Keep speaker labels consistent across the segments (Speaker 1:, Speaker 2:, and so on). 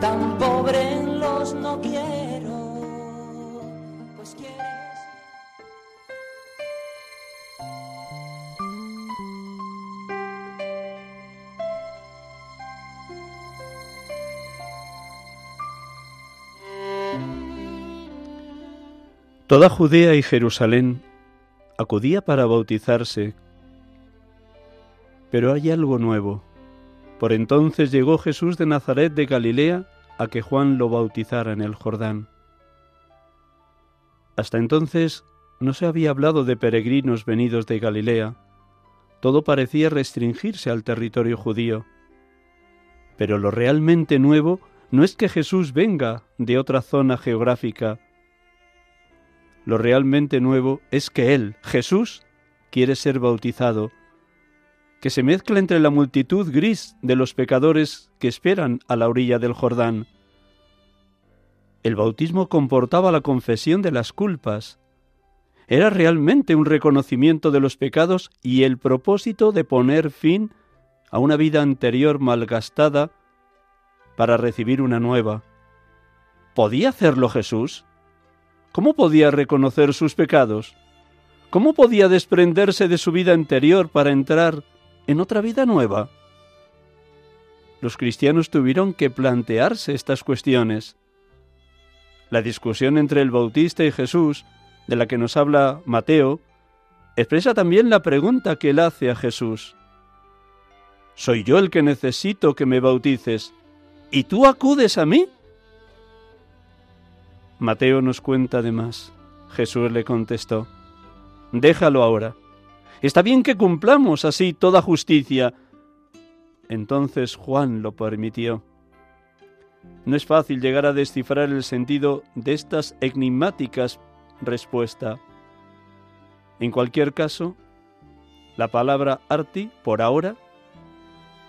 Speaker 1: tan pobre los no quiero. Pues quieres.
Speaker 2: Toda Judea y Jerusalén acudía para bautizarse, pero hay algo nuevo. Por entonces llegó Jesús de Nazaret de Galilea a que Juan lo bautizara en el Jordán. Hasta entonces no se había hablado de peregrinos venidos de Galilea, todo parecía restringirse al territorio judío. Pero lo realmente nuevo no es que Jesús venga de otra zona geográfica, lo realmente nuevo es que Él, Jesús, quiere ser bautizado, que se mezcla entre la multitud gris de los pecadores que esperan a la orilla del Jordán. El bautismo comportaba la confesión de las culpas. Era realmente un reconocimiento de los pecados y el propósito de poner fin a una vida anterior malgastada para recibir una nueva. ¿Podía hacerlo Jesús? ¿Cómo podía reconocer sus pecados? ¿Cómo podía desprenderse de su vida anterior para entrar en otra vida nueva? Los cristianos tuvieron que plantearse estas cuestiones. La discusión entre el Bautista y Jesús, de la que nos habla Mateo, expresa también la pregunta que él hace a Jesús. ¿Soy yo el que necesito que me bautices? ¿Y tú acudes a mí? Mateo nos cuenta además. Jesús le contestó, Déjalo ahora. Está bien que cumplamos así toda justicia. Entonces Juan lo permitió. No es fácil llegar a descifrar el sentido de estas enigmáticas respuestas. En cualquier caso, la palabra arti, por ahora,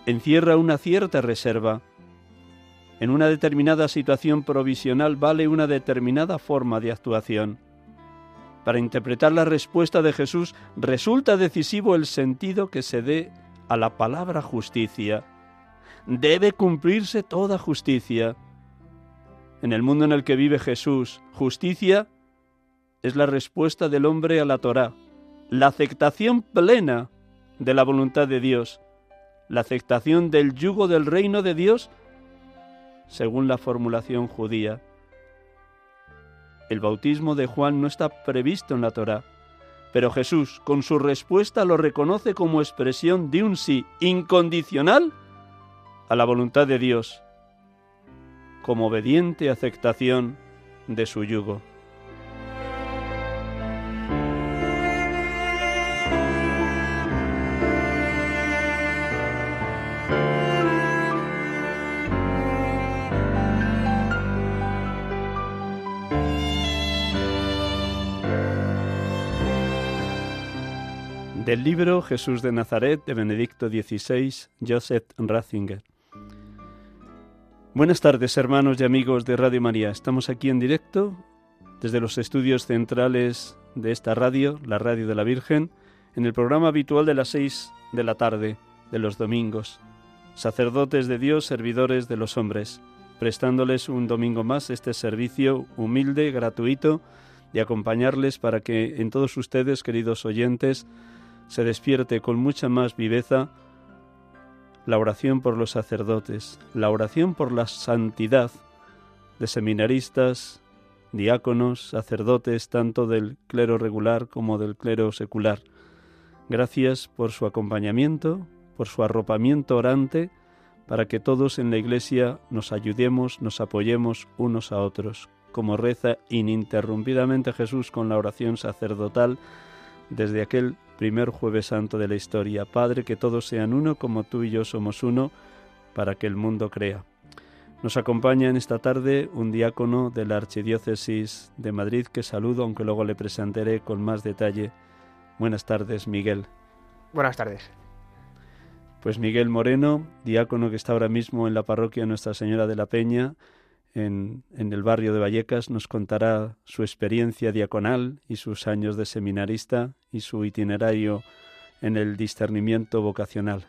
Speaker 2: encierra una cierta reserva. En una determinada situación provisional vale una determinada forma de actuación. Para interpretar la respuesta de Jesús resulta decisivo el sentido que se dé a la palabra justicia. Debe cumplirse toda justicia. En el mundo en el que vive Jesús, justicia es la respuesta del hombre a la Torá, la aceptación plena de la voluntad de Dios, la aceptación del yugo del reino de Dios según la formulación judía. El bautismo de Juan no está previsto en la Torá, pero Jesús, con su respuesta, lo reconoce como expresión de un sí incondicional a la voluntad de Dios, como obediente aceptación de su yugo. Del libro Jesús de Nazaret de Benedicto XVI, Joseph Ratzinger. Buenas tardes, hermanos y amigos de Radio María. Estamos aquí en directo desde los estudios centrales de esta radio, la Radio de la Virgen, en el programa habitual de las seis de la tarde de los domingos. Sacerdotes de Dios, servidores de los hombres, prestándoles un domingo más este servicio humilde, gratuito, de acompañarles para que en todos ustedes, queridos oyentes, se despierte con mucha más viveza la oración por los sacerdotes, la oración por la santidad de seminaristas, diáconos, sacerdotes, tanto del clero regular como del clero secular. Gracias por su acompañamiento, por su arropamiento orante, para que todos en la Iglesia nos ayudemos, nos apoyemos unos a otros, como reza ininterrumpidamente Jesús con la oración sacerdotal desde aquel primer jueves santo de la historia. Padre, que todos sean uno como tú y yo somos uno, para que el mundo crea. Nos acompaña en esta tarde un diácono de la Archidiócesis de Madrid que saludo, aunque luego le presentaré con más detalle. Buenas tardes, Miguel.
Speaker 3: Buenas tardes.
Speaker 2: Pues Miguel Moreno, diácono que está ahora mismo en la parroquia Nuestra Señora de la Peña, en, el barrio de Vallecas, nos contará su experiencia diaconal y sus años de seminarista y su itinerario en el discernimiento vocacional.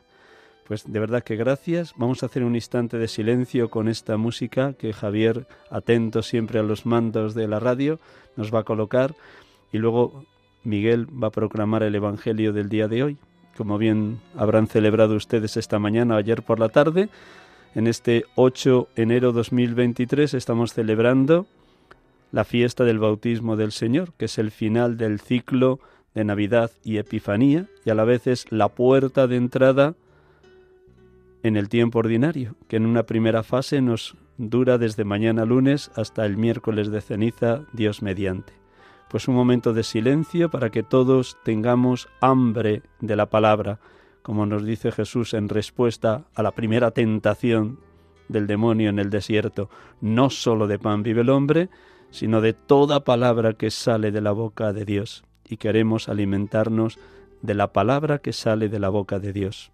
Speaker 2: Pues de verdad que gracias. Vamos a hacer un instante de silencio con esta música que Javier, atento siempre a los mandos de la radio, nos va a colocar y luego Miguel va a proclamar el Evangelio del día de hoy. Como bien habrán celebrado ustedes esta mañana o ayer por la tarde, en este 8 de enero 2023 estamos celebrando la fiesta del bautismo del Señor, que es el final del ciclo de Navidad y Epifanía, y a la vez es la puerta de entrada en el tiempo ordinario, que en una primera fase nos dura desde mañana lunes hasta el miércoles de ceniza, Dios mediante. Pues un momento de silencio para que todos tengamos hambre de la palabra, como nos dice Jesús en respuesta a la primera tentación del demonio en el desierto. No sólo de pan vive el hombre, sino de toda palabra que sale de la boca de Dios. Y queremos alimentarnos de la palabra que sale de la boca de Dios.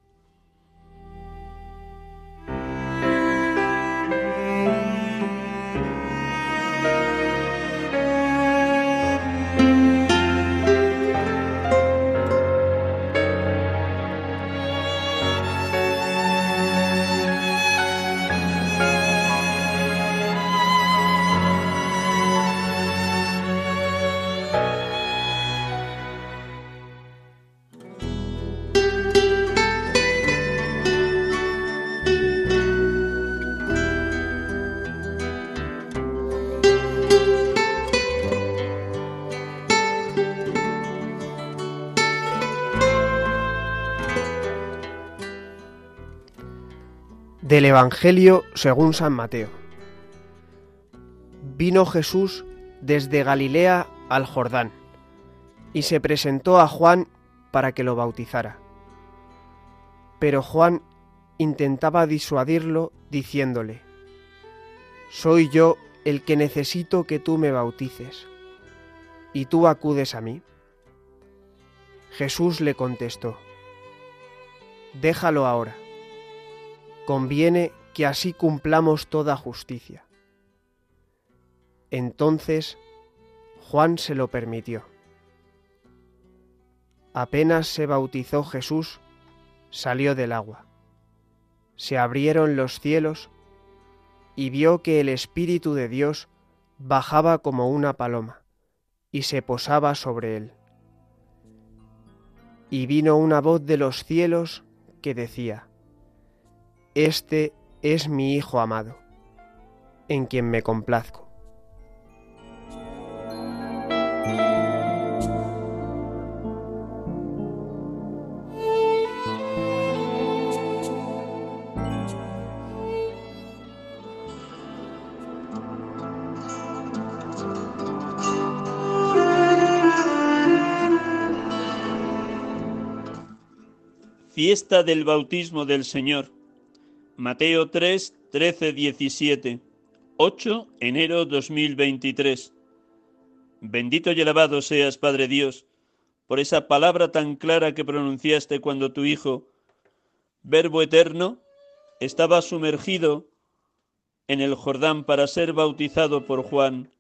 Speaker 3: Del Evangelio según San Mateo. Vino Jesús desde Galilea al Jordán y se presentó a Juan para que lo bautizara. Pero Juan intentaba disuadirlo diciéndole, Soy yo el que necesito que tú me bautices, y tú acudes a mí. Jesús le contestó, Déjalo ahora conviene que así cumplamos toda justicia. Entonces Juan se lo permitió. Apenas se bautizó Jesús, salió del agua. Se abrieron los cielos y vio que el Espíritu de Dios bajaba como una paloma y se posaba sobre él. Y vino una voz de los cielos que decía, este es mi Hijo amado, en quien me complazco.
Speaker 2: Fiesta del bautismo del Señor. Mateo 3, 13, 17. 8 enero 2023. Bendito y alabado seas, Padre Dios, por esa palabra tan clara que pronunciaste cuando tu Hijo, Verbo eterno, estaba sumergido en el Jordán para ser bautizado por Juan.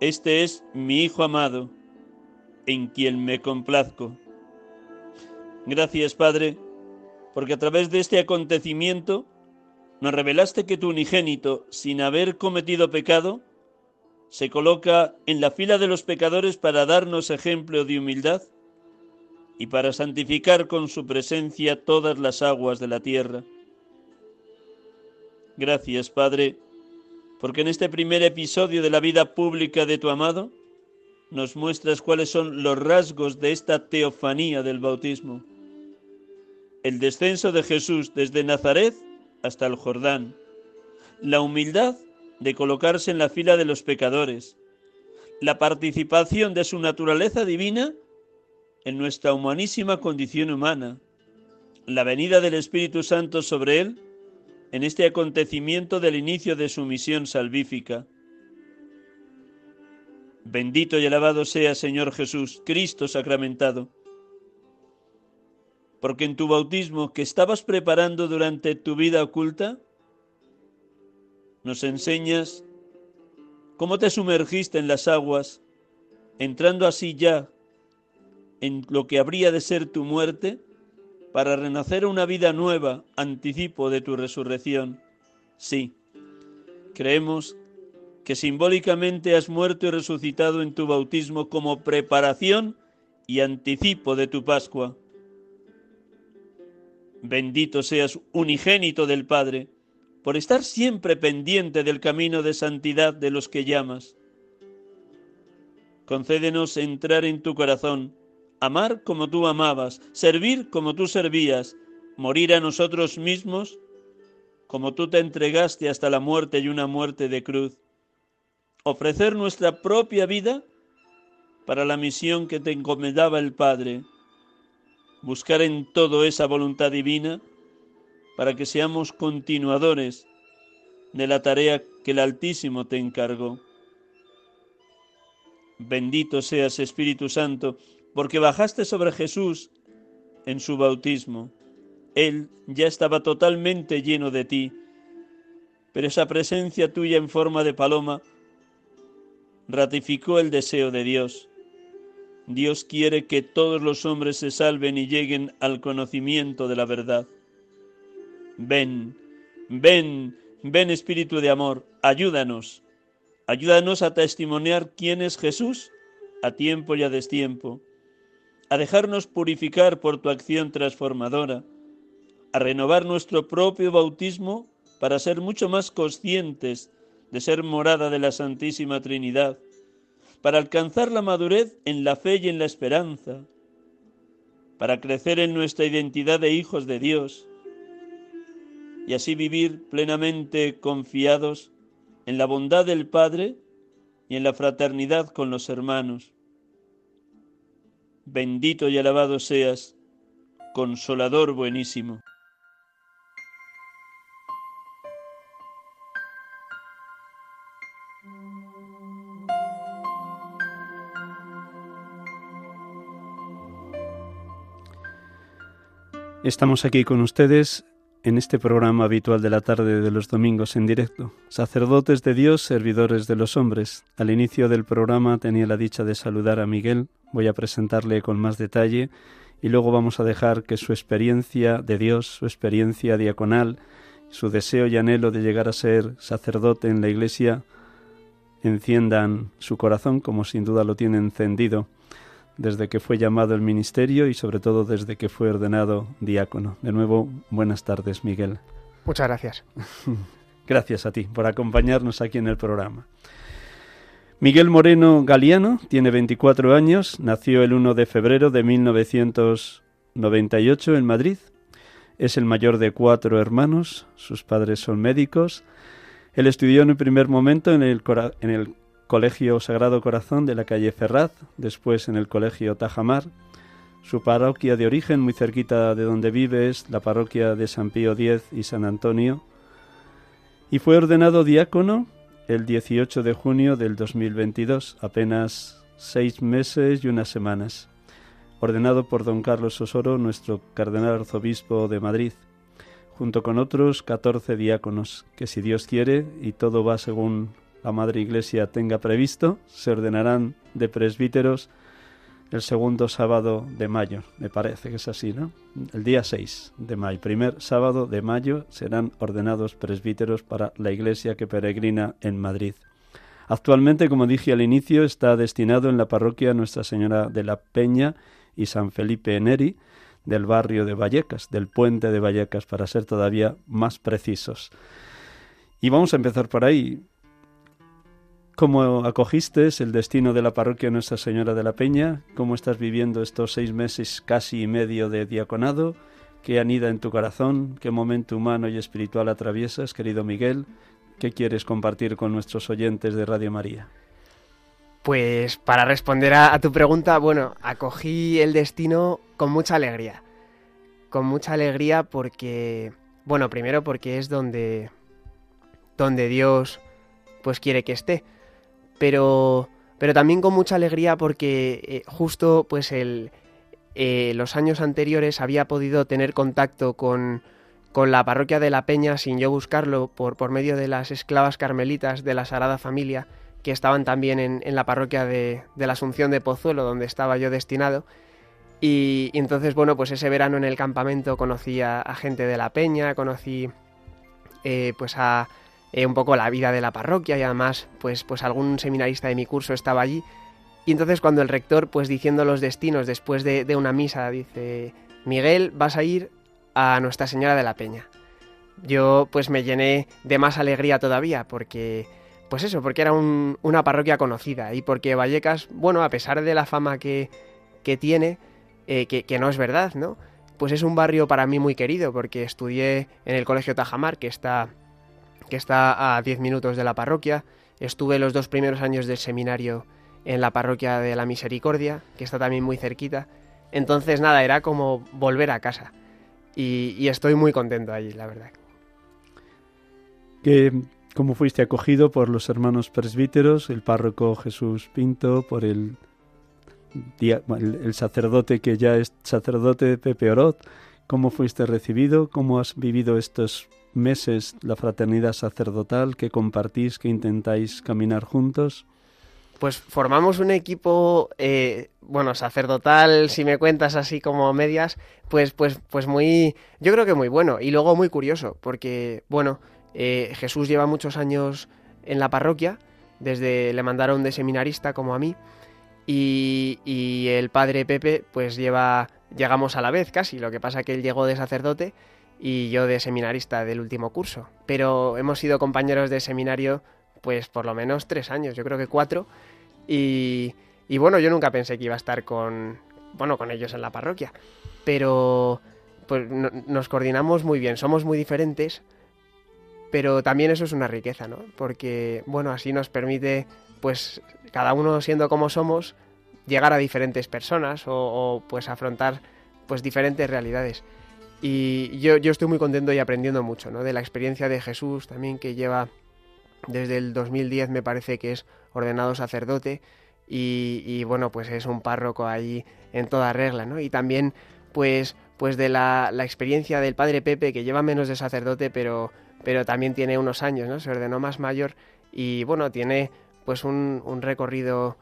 Speaker 2: Este es mi Hijo amado, en quien me complazco. Gracias, Padre porque a través de este acontecimiento nos revelaste que tu unigénito, sin haber cometido pecado, se coloca en la fila de los pecadores para darnos ejemplo de humildad y para santificar con su presencia todas las aguas de la tierra. Gracias, Padre, porque en este primer episodio de la vida pública de tu amado nos muestras cuáles son los rasgos de esta teofanía del bautismo el descenso de Jesús desde Nazaret hasta el Jordán, la humildad de colocarse en la fila de los pecadores, la participación de su naturaleza divina en nuestra humanísima condición humana, la venida del Espíritu Santo sobre él en este acontecimiento del inicio de su misión salvífica. Bendito y alabado sea, Señor Jesús, Cristo sacramentado, porque en tu bautismo que estabas preparando durante tu vida oculta, nos enseñas cómo te sumergiste en las aguas, entrando así ya en lo que habría de ser tu muerte, para renacer una vida nueva, anticipo de tu resurrección. Sí, creemos que simbólicamente has muerto y resucitado en tu bautismo como preparación y anticipo de tu Pascua. Bendito seas unigénito del Padre, por estar siempre pendiente del camino de santidad de los que llamas. Concédenos entrar en tu corazón, amar como tú amabas, servir como tú servías, morir a nosotros mismos como tú te entregaste hasta la muerte y una muerte de cruz, ofrecer nuestra propia vida para la misión que te encomendaba el Padre, buscar en todo esa voluntad divina para que seamos continuadores de la tarea que el Altísimo te encargó. Bendito seas Espíritu Santo, porque bajaste sobre Jesús en su bautismo. Él ya estaba totalmente lleno de ti, pero esa presencia tuya en forma de paloma ratificó el deseo de Dios. Dios quiere que todos los hombres se salven y lleguen al conocimiento de la verdad. Ven, ven, ven Espíritu de amor, ayúdanos, ayúdanos a testimoniar quién es Jesús a tiempo y a destiempo. A dejarnos purificar por tu acción transformadora, a renovar nuestro propio bautismo para ser mucho más conscientes de ser morada de la Santísima Trinidad, para alcanzar la madurez en la fe y en la esperanza, para crecer en nuestra identidad de hijos de Dios y así vivir plenamente confiados en la bondad del Padre y en la fraternidad con los hermanos bendito y alabado seas, consolador buenísimo.
Speaker 4: Estamos aquí con ustedes en este programa habitual de la tarde de los domingos en directo. Sacerdotes de Dios, servidores de los hombres. Al inicio del programa tenía la dicha de saludar a Miguel, voy a presentarle con más detalle y luego vamos a dejar que su experiencia de Dios, su experiencia diaconal, su deseo y anhelo de llegar a ser sacerdote en la Iglesia enciendan su corazón como sin duda lo tiene encendido desde que fue llamado el ministerio y sobre todo desde que fue ordenado diácono. De nuevo, buenas tardes, Miguel.
Speaker 3: Muchas gracias.
Speaker 4: gracias a ti por acompañarnos aquí en el programa. Miguel Moreno Galiano tiene 24 años, nació el 1 de febrero de 1998 en Madrid. Es el mayor de cuatro hermanos, sus padres son médicos. Él estudió en un primer momento en el, en el Colegio Sagrado Corazón de la calle Ferraz, después en el Colegio Tajamar. Su parroquia de origen, muy cerquita de donde vive, es la parroquia de San Pío X y San Antonio. Y fue ordenado diácono el 18 de junio del 2022, apenas seis meses y unas semanas, ordenado por don Carlos Osoro, nuestro cardenal arzobispo de Madrid, junto con otros 14 diáconos, que si Dios quiere y todo va según la Madre Iglesia tenga previsto, se ordenarán de presbíteros el segundo sábado de mayo, me parece que es así, ¿no? El día 6 de mayo, primer sábado de mayo, serán ordenados presbíteros para la iglesia que peregrina en Madrid. Actualmente, como dije al inicio, está destinado en la parroquia Nuestra Señora de la Peña y San Felipe Neri, del barrio de Vallecas, del puente de Vallecas, para ser todavía más precisos. Y vamos a empezar por ahí. ¿Cómo acogiste el destino de la parroquia Nuestra Señora de la Peña? ¿Cómo estás viviendo estos seis meses casi y medio de diaconado? ¿Qué anida en tu corazón? ¿Qué momento humano y espiritual atraviesas, querido Miguel? ¿Qué quieres compartir con nuestros oyentes de Radio María?
Speaker 3: Pues para responder a, tu pregunta, bueno, acogí el destino con mucha alegría. Con mucha alegría porque Bueno, primero porque es donde, donde Dios pues quiere que esté, pero, pero también con mucha alegría porque eh, justo pues el, eh, los años anteriores había podido tener contacto con, con la parroquia de la Peña sin yo buscarlo por, por medio de las esclavas carmelitas de la Sagrada Familia que estaban también en, en la parroquia de, de, la Asunción de Pozuelo donde estaba yo destinado. Y, entonces bueno pues ese verano en el campamento conocí a, a gente de la Peña conocí eh, pues a eh, un poco la vida de la parroquia y además pues pues algún seminarista de mi curso estaba allí y entonces cuando el rector pues diciendo los destinos después de, de una misa dice Miguel vas a ir a Nuestra Señora de la Peña. Yo pues me llené de más alegría todavía porque, pues eso, porque era un, una parroquia conocida y porque Vallecas, bueno, a pesar de la fama que, que tiene, eh, que, que, no es verdad, ¿no? Pues es un barrio para mí muy querido porque estudié en el Colegio Tajamar, que está, que está a 10 minutos de la parroquia. Estuve los dos primeros años del seminario en la parroquia de la Misericordia, que está también muy cerquita. Entonces, nada, era como volver a casa. Y, estoy muy contento allí, la verdad.
Speaker 2: ¿Qué, ¿Cómo fuiste acogido por los hermanos presbíteros, el párroco Jesús Pinto, por el, el, el sacerdote que ya es sacerdote Pepe Orot? ¿Cómo fuiste recibido? ¿Cómo has vivido estos meses la fraternidad sacerdotal que compartís, que intentáis caminar juntos?
Speaker 3: Pues formamos un equipo, eh, bueno, sacerdotal, si me cuentas así como medias, pues, pues, pues muy, yo creo que muy bueno y luego muy curioso, porque, bueno, eh, Jesús lleva muchos años en la parroquia, desde le mandaron de seminarista como a mí, y, y el padre Pepe, pues lleva, llegamos a la vez casi, lo que pasa que él llegó de sacerdote y yo de seminarista del último curso, pero hemos sido compañeros de seminario pues por lo menos tres años, yo creo que cuatro. Y, y, bueno, yo nunca pensé que iba a estar con, bueno, con ellos en la parroquia. Pero pues no, nos coordinamos muy bien, somos muy diferentes, pero también eso es una riqueza, ¿no? Porque, bueno, así nos permite, pues, cada uno siendo como somos, llegar a diferentes personas o, o pues afrontar pues diferentes realidades. Y yo, yo estoy muy contento y aprendiendo mucho, ¿no? De la experiencia de Jesús también que lleva desde el 2010 me parece que es ordenado sacerdote y, y, bueno, pues es un párroco ahí en toda regla, ¿no? Y también pues pues de la, la, experiencia del padre Pepe que lleva menos de sacerdote pero pero también tiene unos años, ¿no? Se ordenó más mayor y bueno, tiene pues un, un recorrido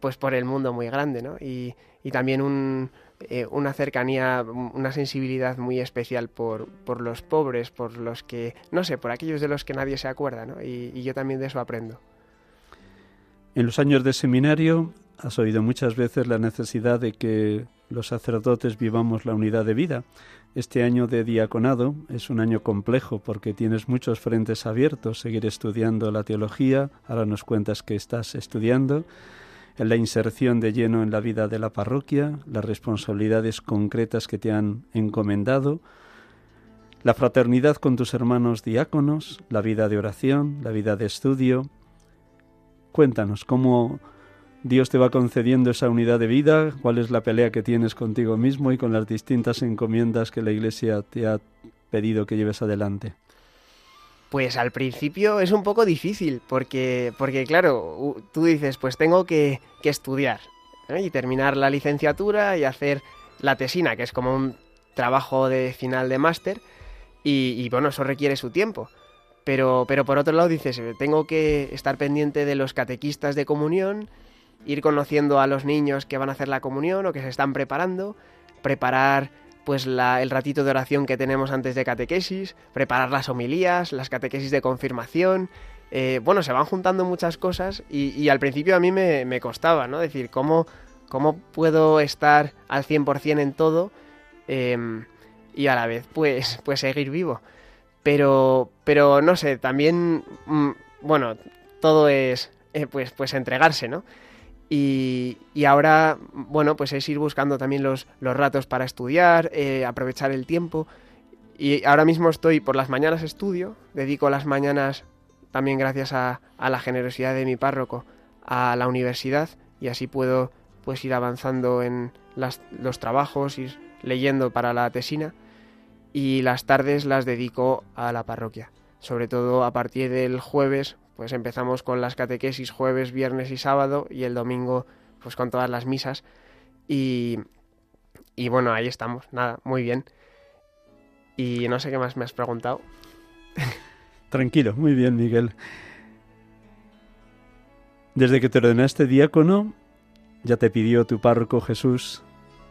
Speaker 3: pues por el mundo muy grande, ¿no? Y, y también un, eh, una cercanía, una sensibilidad muy especial por, por, los pobres, por los que, no sé, por aquellos de los que nadie se acuerda, ¿no? Y, y yo también de eso aprendo.
Speaker 2: En los años de seminario has oído muchas veces la necesidad de que los sacerdotes vivamos la unidad de vida. Este año de diaconado es un año complejo porque tienes muchos frentes abiertos, seguir estudiando la teología, ahora nos cuentas que estás estudiando, la inserción de lleno en la vida de la parroquia, las responsabilidades concretas que te han encomendado, la fraternidad con tus hermanos diáconos, la vida de oración, la vida de estudio. Cuéntanos cómo Dios te va concediendo esa unidad de vida, cuál es la pelea que tienes contigo mismo y con las distintas encomiendas que la Iglesia te ha pedido que lleves adelante.
Speaker 3: Pues al principio es un poco difícil, porque, porque claro, tú dices, pues tengo que, estudiar ¿eh? y terminar la licenciatura y hacer la tesina, que es como un trabajo de final de máster, y, y, bueno, eso requiere su tiempo. Pero, pero por otro lado dices, tengo que estar pendiente de los catequistas de comunión, ir conociendo a los niños que van a hacer la comunión o que se están preparando, preparar pues la, el ratito de oración que tenemos antes de catequesis, preparar las homilías, las catequesis de confirmación. Eh, bueno, se van juntando muchas cosas y, al principio a mí me, costaba, ¿no? Decir, ¿cómo, cómo puedo estar al 100% en todo eh, y a la vez pues, pues seguir vivo? Pero, pero no sé, también, mmm, bueno, todo es eh, pues, pues entregarse, ¿no? Y, ahora, bueno, pues es ir buscando también los, los ratos para estudiar, eh, aprovechar el tiempo. Y ahora mismo estoy por las mañanas estudio, dedico las mañanas también gracias a, a la generosidad de mi párroco a la universidad y así puedo pues ir avanzando en los trabajos, ir leyendo para la tesina. y las tardes las dedico a la parroquia. Sobre todo a partir del jueves, pues empezamos con las catequesis jueves, viernes y sábado y el domingo pues con todas las misas y, y bueno, ahí estamos, nada, muy bien. Y no sé qué más me has preguntado.
Speaker 2: Tranquilo, muy bien, Miguel. Desde que te ordenaste diácono, ya te pidió tu párroco Jesús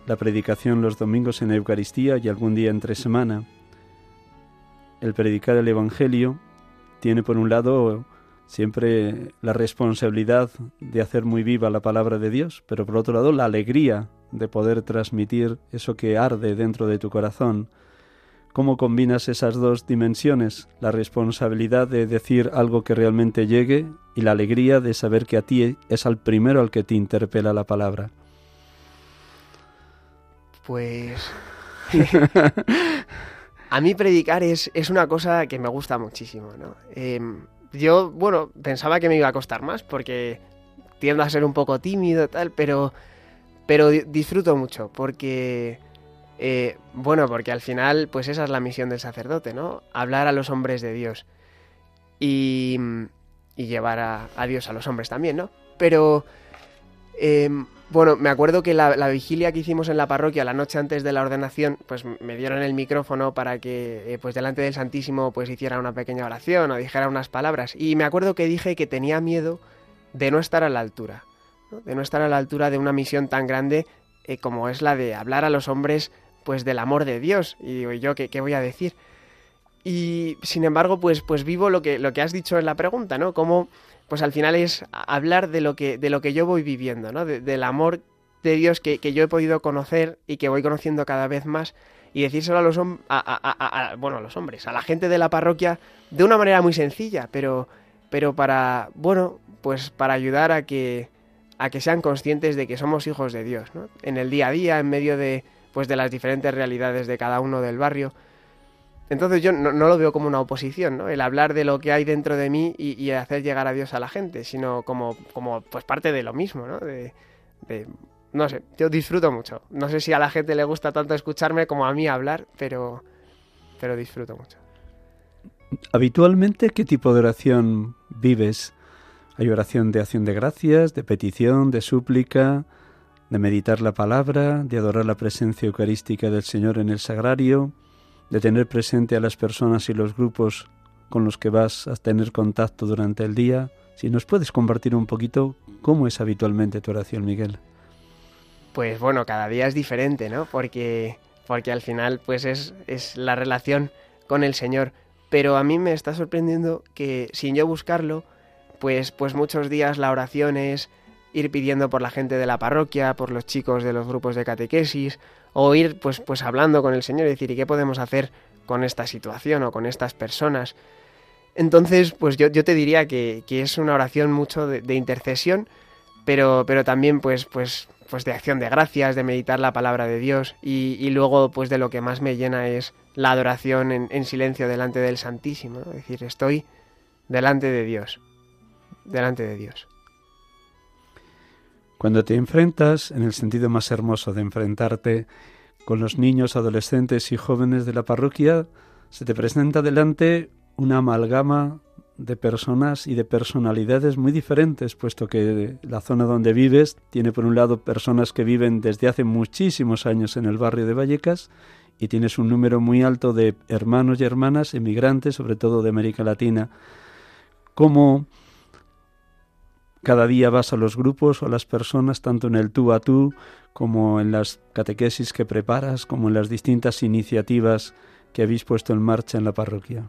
Speaker 2: la predicación los domingos en la Eucaristía y algún día entre semana. El predicar el Evangelio tiene por un lado siempre la responsabilidad de hacer muy viva la palabra de Dios, pero por otro lado la alegría de poder transmitir eso que arde dentro de tu corazón. ¿Cómo combinas esas dos dimensiones? La responsabilidad de decir algo que realmente llegue y la alegría de saber que a ti es al primero al que te interpela la palabra.
Speaker 3: Pues... a mí predicar es, es, una cosa que me gusta muchísimo, ¿no? Em, yo, bueno, pensaba que me iba a costar más porque tiendo a ser un poco tímido tal, pero, pero disfruto mucho porque, eh, bueno, porque al final, pues esa es la misión del sacerdote, ¿no? Hablar a los hombres de Dios y, y llevar a, Dios a los hombres también, ¿no? Pero, eh, bueno, me acuerdo que la, vigilia que hicimos en la parroquia la noche antes de la ordenación, pues me dieron el micrófono para que, eh, pues delante del Santísimo, pues hiciera una pequeña oración o dijera unas palabras. Y me acuerdo que dije que tenía miedo de no estar a la altura, de no estar a la altura de una misión tan grande eh, como es la de hablar a los hombres, pues del amor de Dios. Y digo, ¿yo qué, qué voy a decir? Y sin embargo, pues, pues vivo lo que, lo que has dicho en la pregunta, ¿no? Como pues al final es hablar de lo que, de lo que yo voy viviendo, ¿no? del amor de Dios que, yo he podido conocer y que voy conociendo cada vez más y decírselo a los, a, bueno, a los hombres, a la gente de la parroquia de una manera muy sencilla, pero, pero para, bueno, pues para ayudar a que, a que sean conscientes de que somos hijos de Dios, ¿no? En el día a día, en medio de, pues de las diferentes realidades de cada uno del barrio, entonces yo no, lo veo como una oposición, ¿no? El hablar de lo que hay dentro de mí y, hacer llegar a Dios a la gente, sino como, como pues parte de lo mismo, ¿no? De, no sé, yo disfruto mucho. No sé si a la gente le gusta tanto escucharme como a mí hablar, pero, pero disfruto mucho.
Speaker 2: Habitualmente, ¿qué tipo de oración vives? ¿Hay oración de acción de gracias, de petición, de súplica, de meditar la palabra, de adorar la presencia eucarística del Señor en el sagrario? De tener presente a las personas y los grupos con los que vas a tener contacto durante el día. Si nos puedes compartir un poquito cómo es habitualmente tu oración, Miguel.
Speaker 3: Pues bueno, cada día es diferente, ¿no? Porque, porque al final pues es, es la relación con el Señor. Pero a mí me está sorprendiendo que sin yo buscarlo, pues, pues muchos días la oración es ir pidiendo por la gente de la parroquia, por los chicos de los grupos de catequesis, o ir pues, pues hablando con el Señor y decir, ¿y qué podemos hacer con esta situación o con estas personas? Entonces, pues yo, yo te diría que, es una oración mucho de, intercesión, pero, pero también pues, pues, pues de acción de gracias, de meditar la palabra de Dios y, luego pues de lo que más me llena es la adoración en, en silencio delante del Santísimo, es decir, estoy delante de Dios, delante de Dios.
Speaker 2: Cuando te enfrentas, en el sentido más hermoso de enfrentarte con los niños, adolescentes y jóvenes de la parroquia, se te presenta delante una amalgama de personas y de personalidades muy diferentes, puesto que la zona donde vives tiene por un lado personas que viven desde hace muchísimos años en el barrio de Vallecas y tienes un número muy alto de hermanos y hermanas emigrantes, sobre todo de América Latina. ¿Cómo cada día vas a los grupos o a las personas, tanto en el tú a tú como en las catequesis que preparas, como en las distintas iniciativas que habéis puesto en marcha en la parroquia?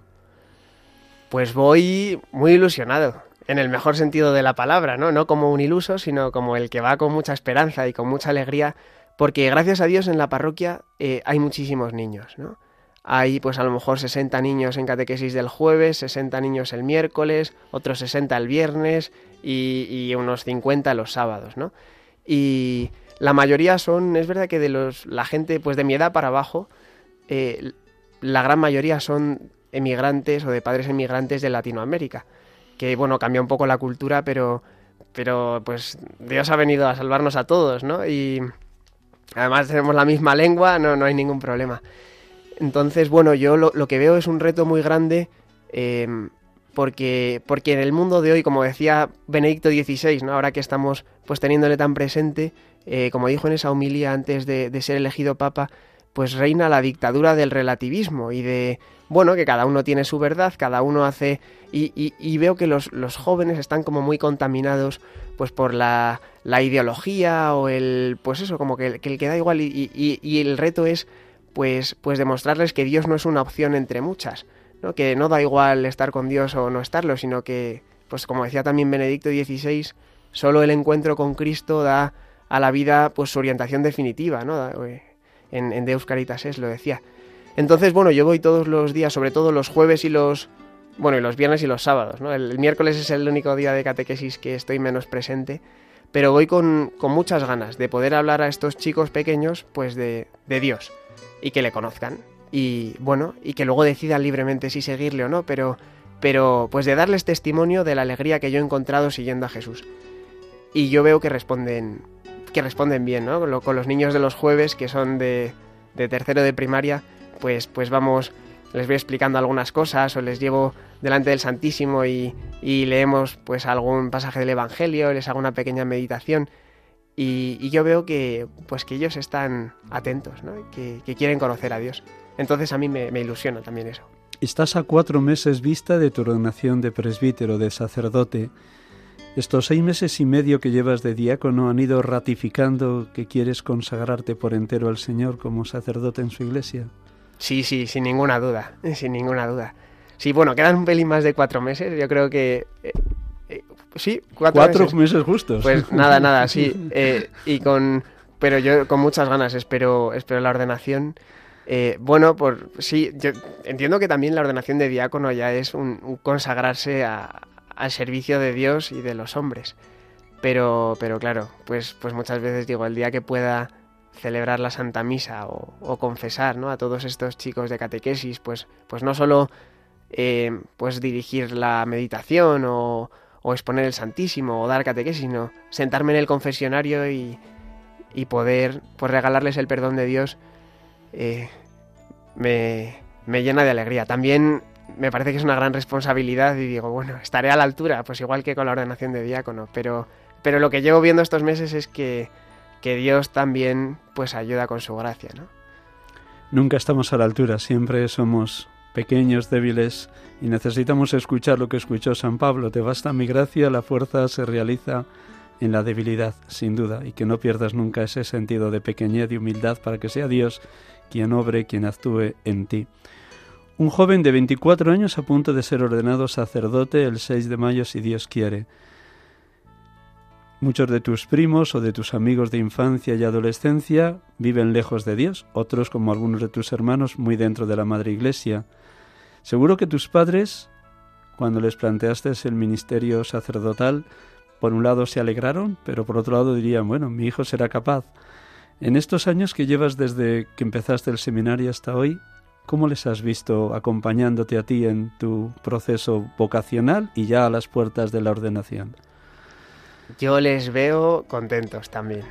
Speaker 3: Pues voy muy ilusionado, en el mejor sentido de la palabra, ¿no? No como un iluso, sino como el que va con mucha esperanza y con mucha alegría, porque gracias a Dios en la parroquia eh, hay muchísimos niños, ¿no? Hay pues a lo mejor 60 niños en catequesis del jueves, 60 niños el miércoles, otros 60 el viernes y, unos 50 los sábados, ¿no? Y la mayoría son, es verdad que de los, la gente pues de mi edad para abajo, eh, la gran mayoría son emigrantes o de padres emigrantes de Latinoamérica, que bueno, cambia un poco la cultura, pero, pero pues Dios ha venido a salvarnos a todos, ¿no? Y además tenemos la misma lengua, no, no hay ningún problema. Entonces, bueno, yo lo, que veo es un reto muy grande em, porque, porque en el mundo de hoy, como decía Benedicto XVI, ¿no? ahora que estamos pues teniéndole tan presente, eh, como dijo en esa homilía antes de, ser elegido papa, pues reina la dictadura del relativismo y de, bueno, que cada uno tiene su verdad, cada uno hace... Y, veo que los, jóvenes están como muy contaminados pues por la, ideología o el... pues eso, como que, que el que da igual y, y el reto es pues, pues demostrarles que Dios no es una opción entre muchas, ¿no? que no da igual estar con Dios o no estarlo, sino que, pues como decía también Benedicto XVI, solo el encuentro con Cristo da a la vida pues su orientación definitiva, ¿no? Eh, en, en Deus Caritas es, lo decía. Entonces, bueno, yo voy todos los días, sobre todo los jueves y los bueno, y los viernes y los sábados, ¿no? El, miércoles es el único día de catequesis que estoy menos presente, pero voy con, con, muchas ganas de poder hablar a estos chicos pequeños, pues de, de Dios, y que le conozcan. Y bueno, y que luego decidan libremente si seguirle o no, pero, pero pues de darles testimonio de la alegría que yo he encontrado siguiendo a Jesús. Y yo veo que responden, que responden bien, ¿no? Con los niños de los jueves, que son de, de tercero de primaria, pues, pues vamos, les voy explicando algunas cosas o les llevo delante del Santísimo y, y leemos pues algún pasaje del Evangelio, les hago una pequeña meditación y, yo veo que, pues que ellos están atentos, que, quieren conocer a Dios. Entonces a mí me, ilusiona también eso.
Speaker 2: Estás a cuatro meses vista de tu ordenación de presbítero, de sacerdote. Estos seis meses y medio que llevas de diácono han ido ratificando que quieres consagrarte por entero al Señor como sacerdote en su iglesia.
Speaker 3: Sí, sí, sin ninguna duda, sin ninguna duda. Sí, bueno, quedan un pelín más de cuatro meses. Yo creo que eh, sí,
Speaker 2: cuatro, meses. justos.
Speaker 3: Pues nada, nada, sí. Eh, y con, pero yo con muchas ganas espero, espero la ordenación. Eh, bueno, por sí, yo entiendo que también la ordenación de diácono ya es un, consagrarse al servicio de Dios y de los hombres. Pero, pero claro, pues, pues muchas veces digo, el día que pueda celebrar la Santa Misa o, confesar ¿no? a todos estos chicos de catequesis, pues, pues no solo eh, pues dirigir la meditación o, o exponer el Santísimo o dar catequesis, sino sentarme en el confesionario y, poder pues, regalarles el perdón de Dios eh, me, me llena de alegría. También me parece que es una gran responsabilidad y digo, bueno, estaré a la altura, pues igual que con la ordenación de diácono, pero, pero lo que llevo viendo estos meses es que, que Dios también pues ayuda con su gracia, ¿no?
Speaker 2: Nunca estamos a la altura, siempre somos pequeños, débiles, y necesitamos escuchar lo que escuchó San Pablo. Te basta mi gracia, la fuerza se realiza en la debilidad, sin duda, y que no pierdas nunca ese sentido de pequeñez y humildad para que sea Dios quien obre, quien actúe en ti. Un joven de 24 años a punto de ser ordenado sacerdote el 6 de mayo si Dios quiere. Muchos de tus primos o de tus amigos de infancia y adolescencia viven lejos de Dios, otros como algunos de tus hermanos muy dentro de la Madre Iglesia. Seguro que tus padres, cuando les planteaste el ministerio sacerdotal, por un lado se alegraron, pero por otro lado dirían, bueno, mi hijo será capaz. En estos años que llevas desde que empezaste el seminario hasta hoy, ¿cómo les has visto acompañándote a ti en tu proceso vocacional y ya a las puertas de la ordenación?
Speaker 3: Yo les veo contentos también.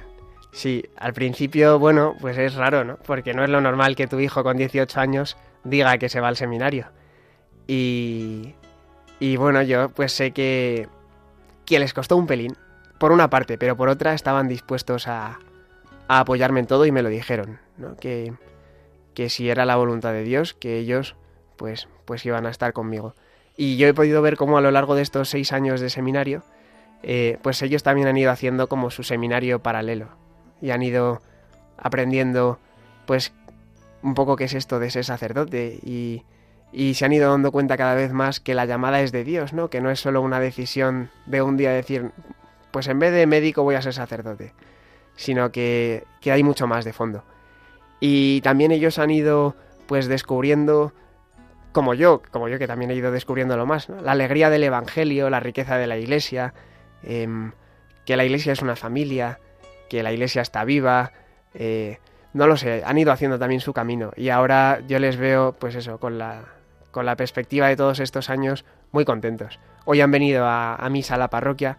Speaker 3: Sí, al principio, bueno, pues es raro, ¿no? Porque no es lo normal que tu hijo con 18 años diga que se va al seminario. Y, y bueno, yo pues sé que, que les costó un pelín, por una parte, pero por otra estaban dispuestos a, a apoyarme en todo y me lo dijeron, ¿no? Que, que si era la voluntad de Dios, que ellos pues, pues iban a estar conmigo. Y yo he podido ver cómo a lo largo de estos seis años de seminario, eh, pues ellos también han ido haciendo como su seminario paralelo y han ido aprendiendo pues un poco qué es esto de ser sacerdote y, y se han ido dando cuenta cada vez más que la llamada es de Dios, ¿no? Que no es solo una decisión de un día decir, pues en vez de médico voy a ser sacerdote, sino que, que hay mucho más de fondo. Y también ellos han ido pues descubriendo, como yo, como yo que también he ido descubriendo lo más, la alegría del Evangelio, la riqueza de la Iglesia, em, que la Iglesia es una familia, que la Iglesia está viva, eh, no lo sé, han ido haciendo también su camino y ahora yo les veo pues eso, con la, con la perspectiva de todos estos años, muy contentos. Hoy han venido a, misa a la parroquia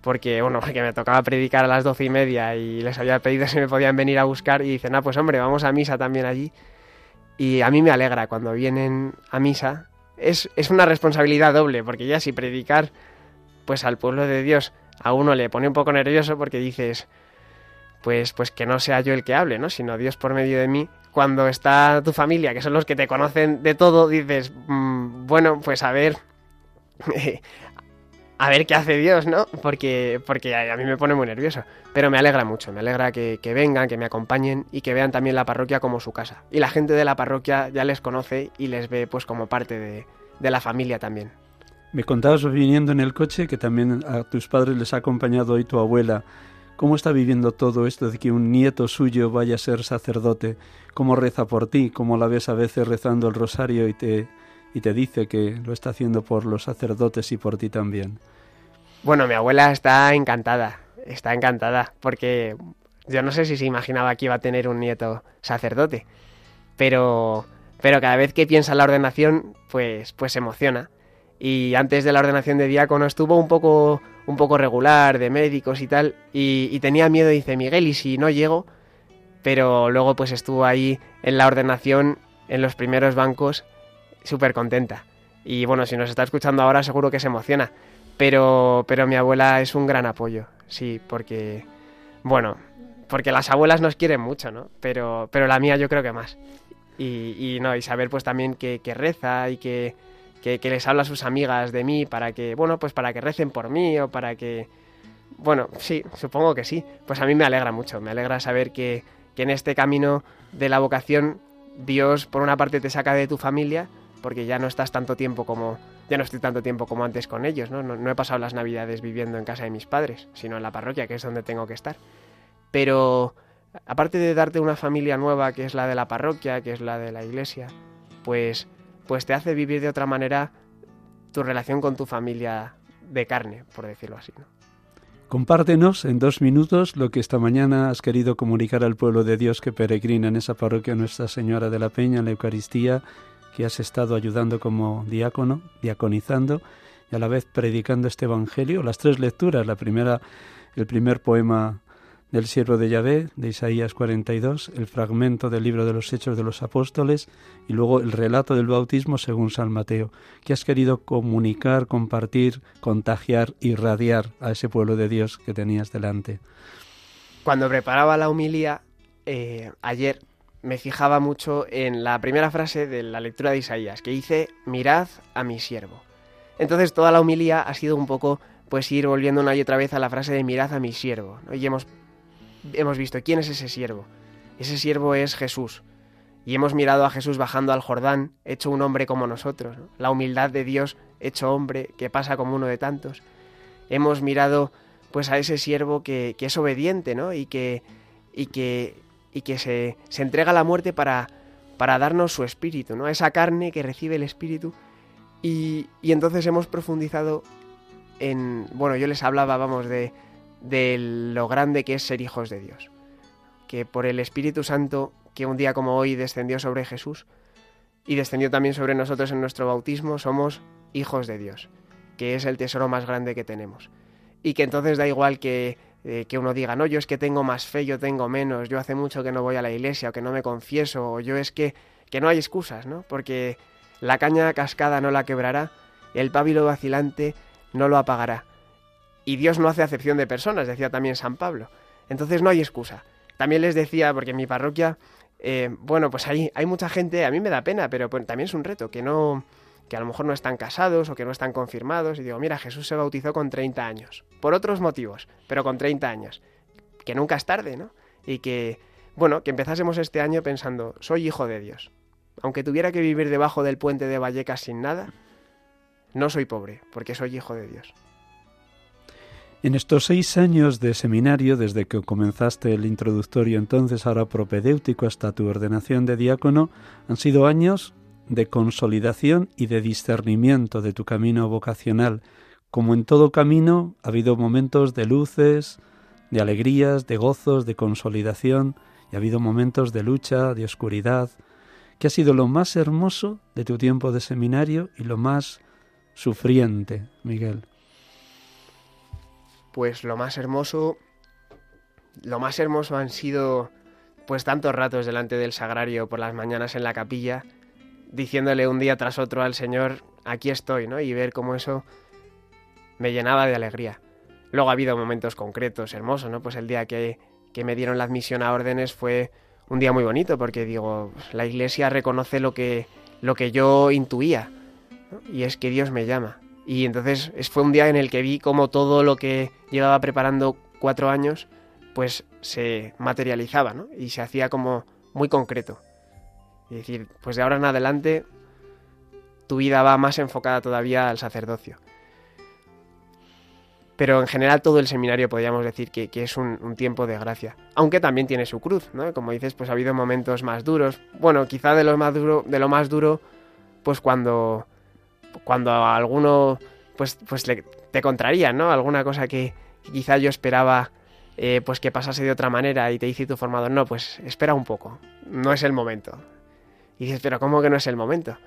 Speaker 3: porque, bueno, que me tocaba predicar a las doce y media y les había pedido si me podían venir a buscar y dicen, ah, pues hombre, vamos a misa también allí. Y a mí me alegra cuando vienen a misa. Es, es una responsabilidad doble, porque ya si predicar pues al pueblo de Dios a uno le pone un poco nervioso porque dices, pues, pues que no sea yo el que hable, ¿no? Sino Dios por medio de mí. Cuando está tu familia, que son los que te conocen de todo, dices, mm, bueno, pues a ver, a ver qué hace Dios, ¿no? Porque, porque a, mí me pone muy nervioso. Pero me alegra mucho, me alegra que, vengan, que me acompañen y que vean también la parroquia como su casa. Y la gente de la parroquia ya les conoce y les ve pues como parte de, de la familia también.
Speaker 2: Me contabas viniendo en el coche que también a tus padres les ha acompañado hoy tu abuela. ¿Cómo está viviendo todo esto de que un nieto suyo vaya a ser sacerdote? ¿Cómo reza por ti? ¿Cómo la ves a veces rezando el rosario y te, y te dice que lo está haciendo por los sacerdotes y por ti también?
Speaker 3: Bueno, mi abuela está encantada, está encantada, porque yo no sé si se imaginaba que iba a tener un nieto sacerdote, pero, pero cada vez que piensa en la ordenación, pues, pues se emociona y antes de la ordenación de diácono estuvo un poco, un poco regular de médicos y tal, y, tenía miedo, dice Miguel, y si no llego, pero luego pues estuvo ahí en la ordenación, en los primeros bancos, súper contenta. Y bueno, si nos está escuchando ahora seguro que se emociona, pero, pero mi abuela es un gran apoyo, sí, porque, bueno, porque las abuelas nos quieren mucho, ¿no? Pero, pero la mía yo creo que más. Y, no, y saber pues también que reza y que que, les habla a sus amigas de mí para que, bueno, pues para que recen por mí o para que... Bueno, sí, supongo que sí. Pues a mí me alegra mucho, me alegra saber que, en este camino de la vocación Dios por una parte te saca de tu familia, porque ya no estás tanto tiempo como, ya no estoy tanto tiempo como antes con ellos, ¿no? ¿no? he pasado las navidades viviendo en casa de mis padres, sino en la parroquia, que es donde tengo que estar. Pero aparte de darte una familia nueva, que es la de la parroquia, que es la de la iglesia, pues pues te hace vivir de otra manera tu relación con tu familia de carne, por decirlo así.
Speaker 2: Compártenos en dos minutos lo que esta mañana has querido comunicar al pueblo de Dios que peregrina en esa parroquia Nuestra Señora de la Peña, en la Eucaristía, que has estado ayudando como diácono, diaconizando y a la vez predicando este Evangelio. Las tres lecturas, la primera, el primer poema del siervo de Yahvé, de Isaías 42, el fragmento del libro de los Hechos de los Apóstoles y luego el relato del bautismo según San Mateo, que has querido comunicar, compartir, contagiar, irradiar a ese pueblo de Dios que tenías delante.
Speaker 3: Cuando preparaba la humilía, eh, ayer me fijaba mucho en la primera frase de la lectura de Isaías, que dice, mirad a mi siervo. Entonces toda la humilía ha sido un poco pues ir volviendo una y otra vez a la frase de mirad a mi siervo. Y hemos hemos visto quién es ese siervo. Ese siervo es Jesús. Y hemos mirado a Jesús bajando al Jordán, hecho un hombre como nosotros, la humildad de Dios hecho hombre, que pasa como uno de tantos. Hemos mirado pues a ese siervo que, es obediente, ¿no? Y que, y que, y que se, se entrega a la muerte para, para darnos su espíritu, ¿no? Esa carne que recibe el espíritu. Y, y entonces hemos profundizado en, bueno, yo les hablaba, vamos, de, de lo grande que es ser hijos de Dios. Que por el Espíritu Santo, que un día como hoy descendió sobre Jesús y descendió también sobre nosotros en nuestro bautismo, somos hijos de Dios, que es el tesoro más grande que tenemos. Y que entonces da igual que, eh, que uno diga, no, yo es que tengo más fe, yo tengo menos, yo hace mucho que no voy a la iglesia o que no me confieso, o yo es que, que no hay excusas, ¿no? Porque la caña cascada no la quebrará, el pábilo vacilante no lo apagará y Dios no hace acepción de personas, decía también San Pablo. Entonces no hay excusa. También les decía, porque en mi parroquia, eh, bueno, pues hay, hay mucha gente, a mí me da pena, pero pues, también es un reto, que no que a lo mejor no están casados o que no están confirmados. Y digo, mira, Jesús se bautizó con 30 años, por otros motivos, pero con 30 años. Que nunca es tarde, ¿no? Y que, bueno, que empezásemos este año pensando, soy hijo de Dios. Aunque tuviera que vivir debajo del puente de Vallecas sin nada, no soy pobre, porque soy hijo de Dios.
Speaker 2: En estos seis años de seminario, desde que comenzaste el introductorio entonces ahora propedéutico hasta tu ordenación de diácono, han sido años de consolidación y de discernimiento de tu camino vocacional. Como en todo camino, ha habido momentos de luces, de alegrías, de gozos, de consolidación, y ha habido momentos de lucha, de oscuridad. ¿Qué ha sido lo más hermoso de tu tiempo de seminario y lo más sufriente, Miguel?
Speaker 3: Pues lo más hermoso, lo más hermoso han sido pues tantos ratos delante del sagrario por las mañanas en la capilla, diciéndole un día tras otro al Señor, aquí estoy, ¿no? Y ver cómo eso me llenaba de alegría. Luego ha habido momentos concretos, hermosos, ¿no? Pues el día que, que me dieron la admisión a órdenes fue un día muy bonito porque digo, la iglesia reconoce lo que, lo que yo intuía y es que Dios me llama. Y entonces fue un día en el que vi como todo lo que llevaba preparando cuatro años pues se materializaba ¿no? y se hacía como muy concreto. Es decir, pues de ahora en adelante tu vida va más enfocada todavía al sacerdocio. Pero en general todo el seminario podríamos decir que, es un, tiempo de gracia. Aunque también tiene su cruz, ¿no? Como dices, pues ha habido momentos más duros. Bueno, quizá de lo más duro, de lo más duro, pues cuando, cuando a alguno pues, pues te contraría, ¿no? Alguna cosa que quizá yo esperaba eh, pues que pasase de otra manera y te dice tu formador, no, pues espera un poco, no es el momento. Y dices, pero ¿cómo que no es el momento?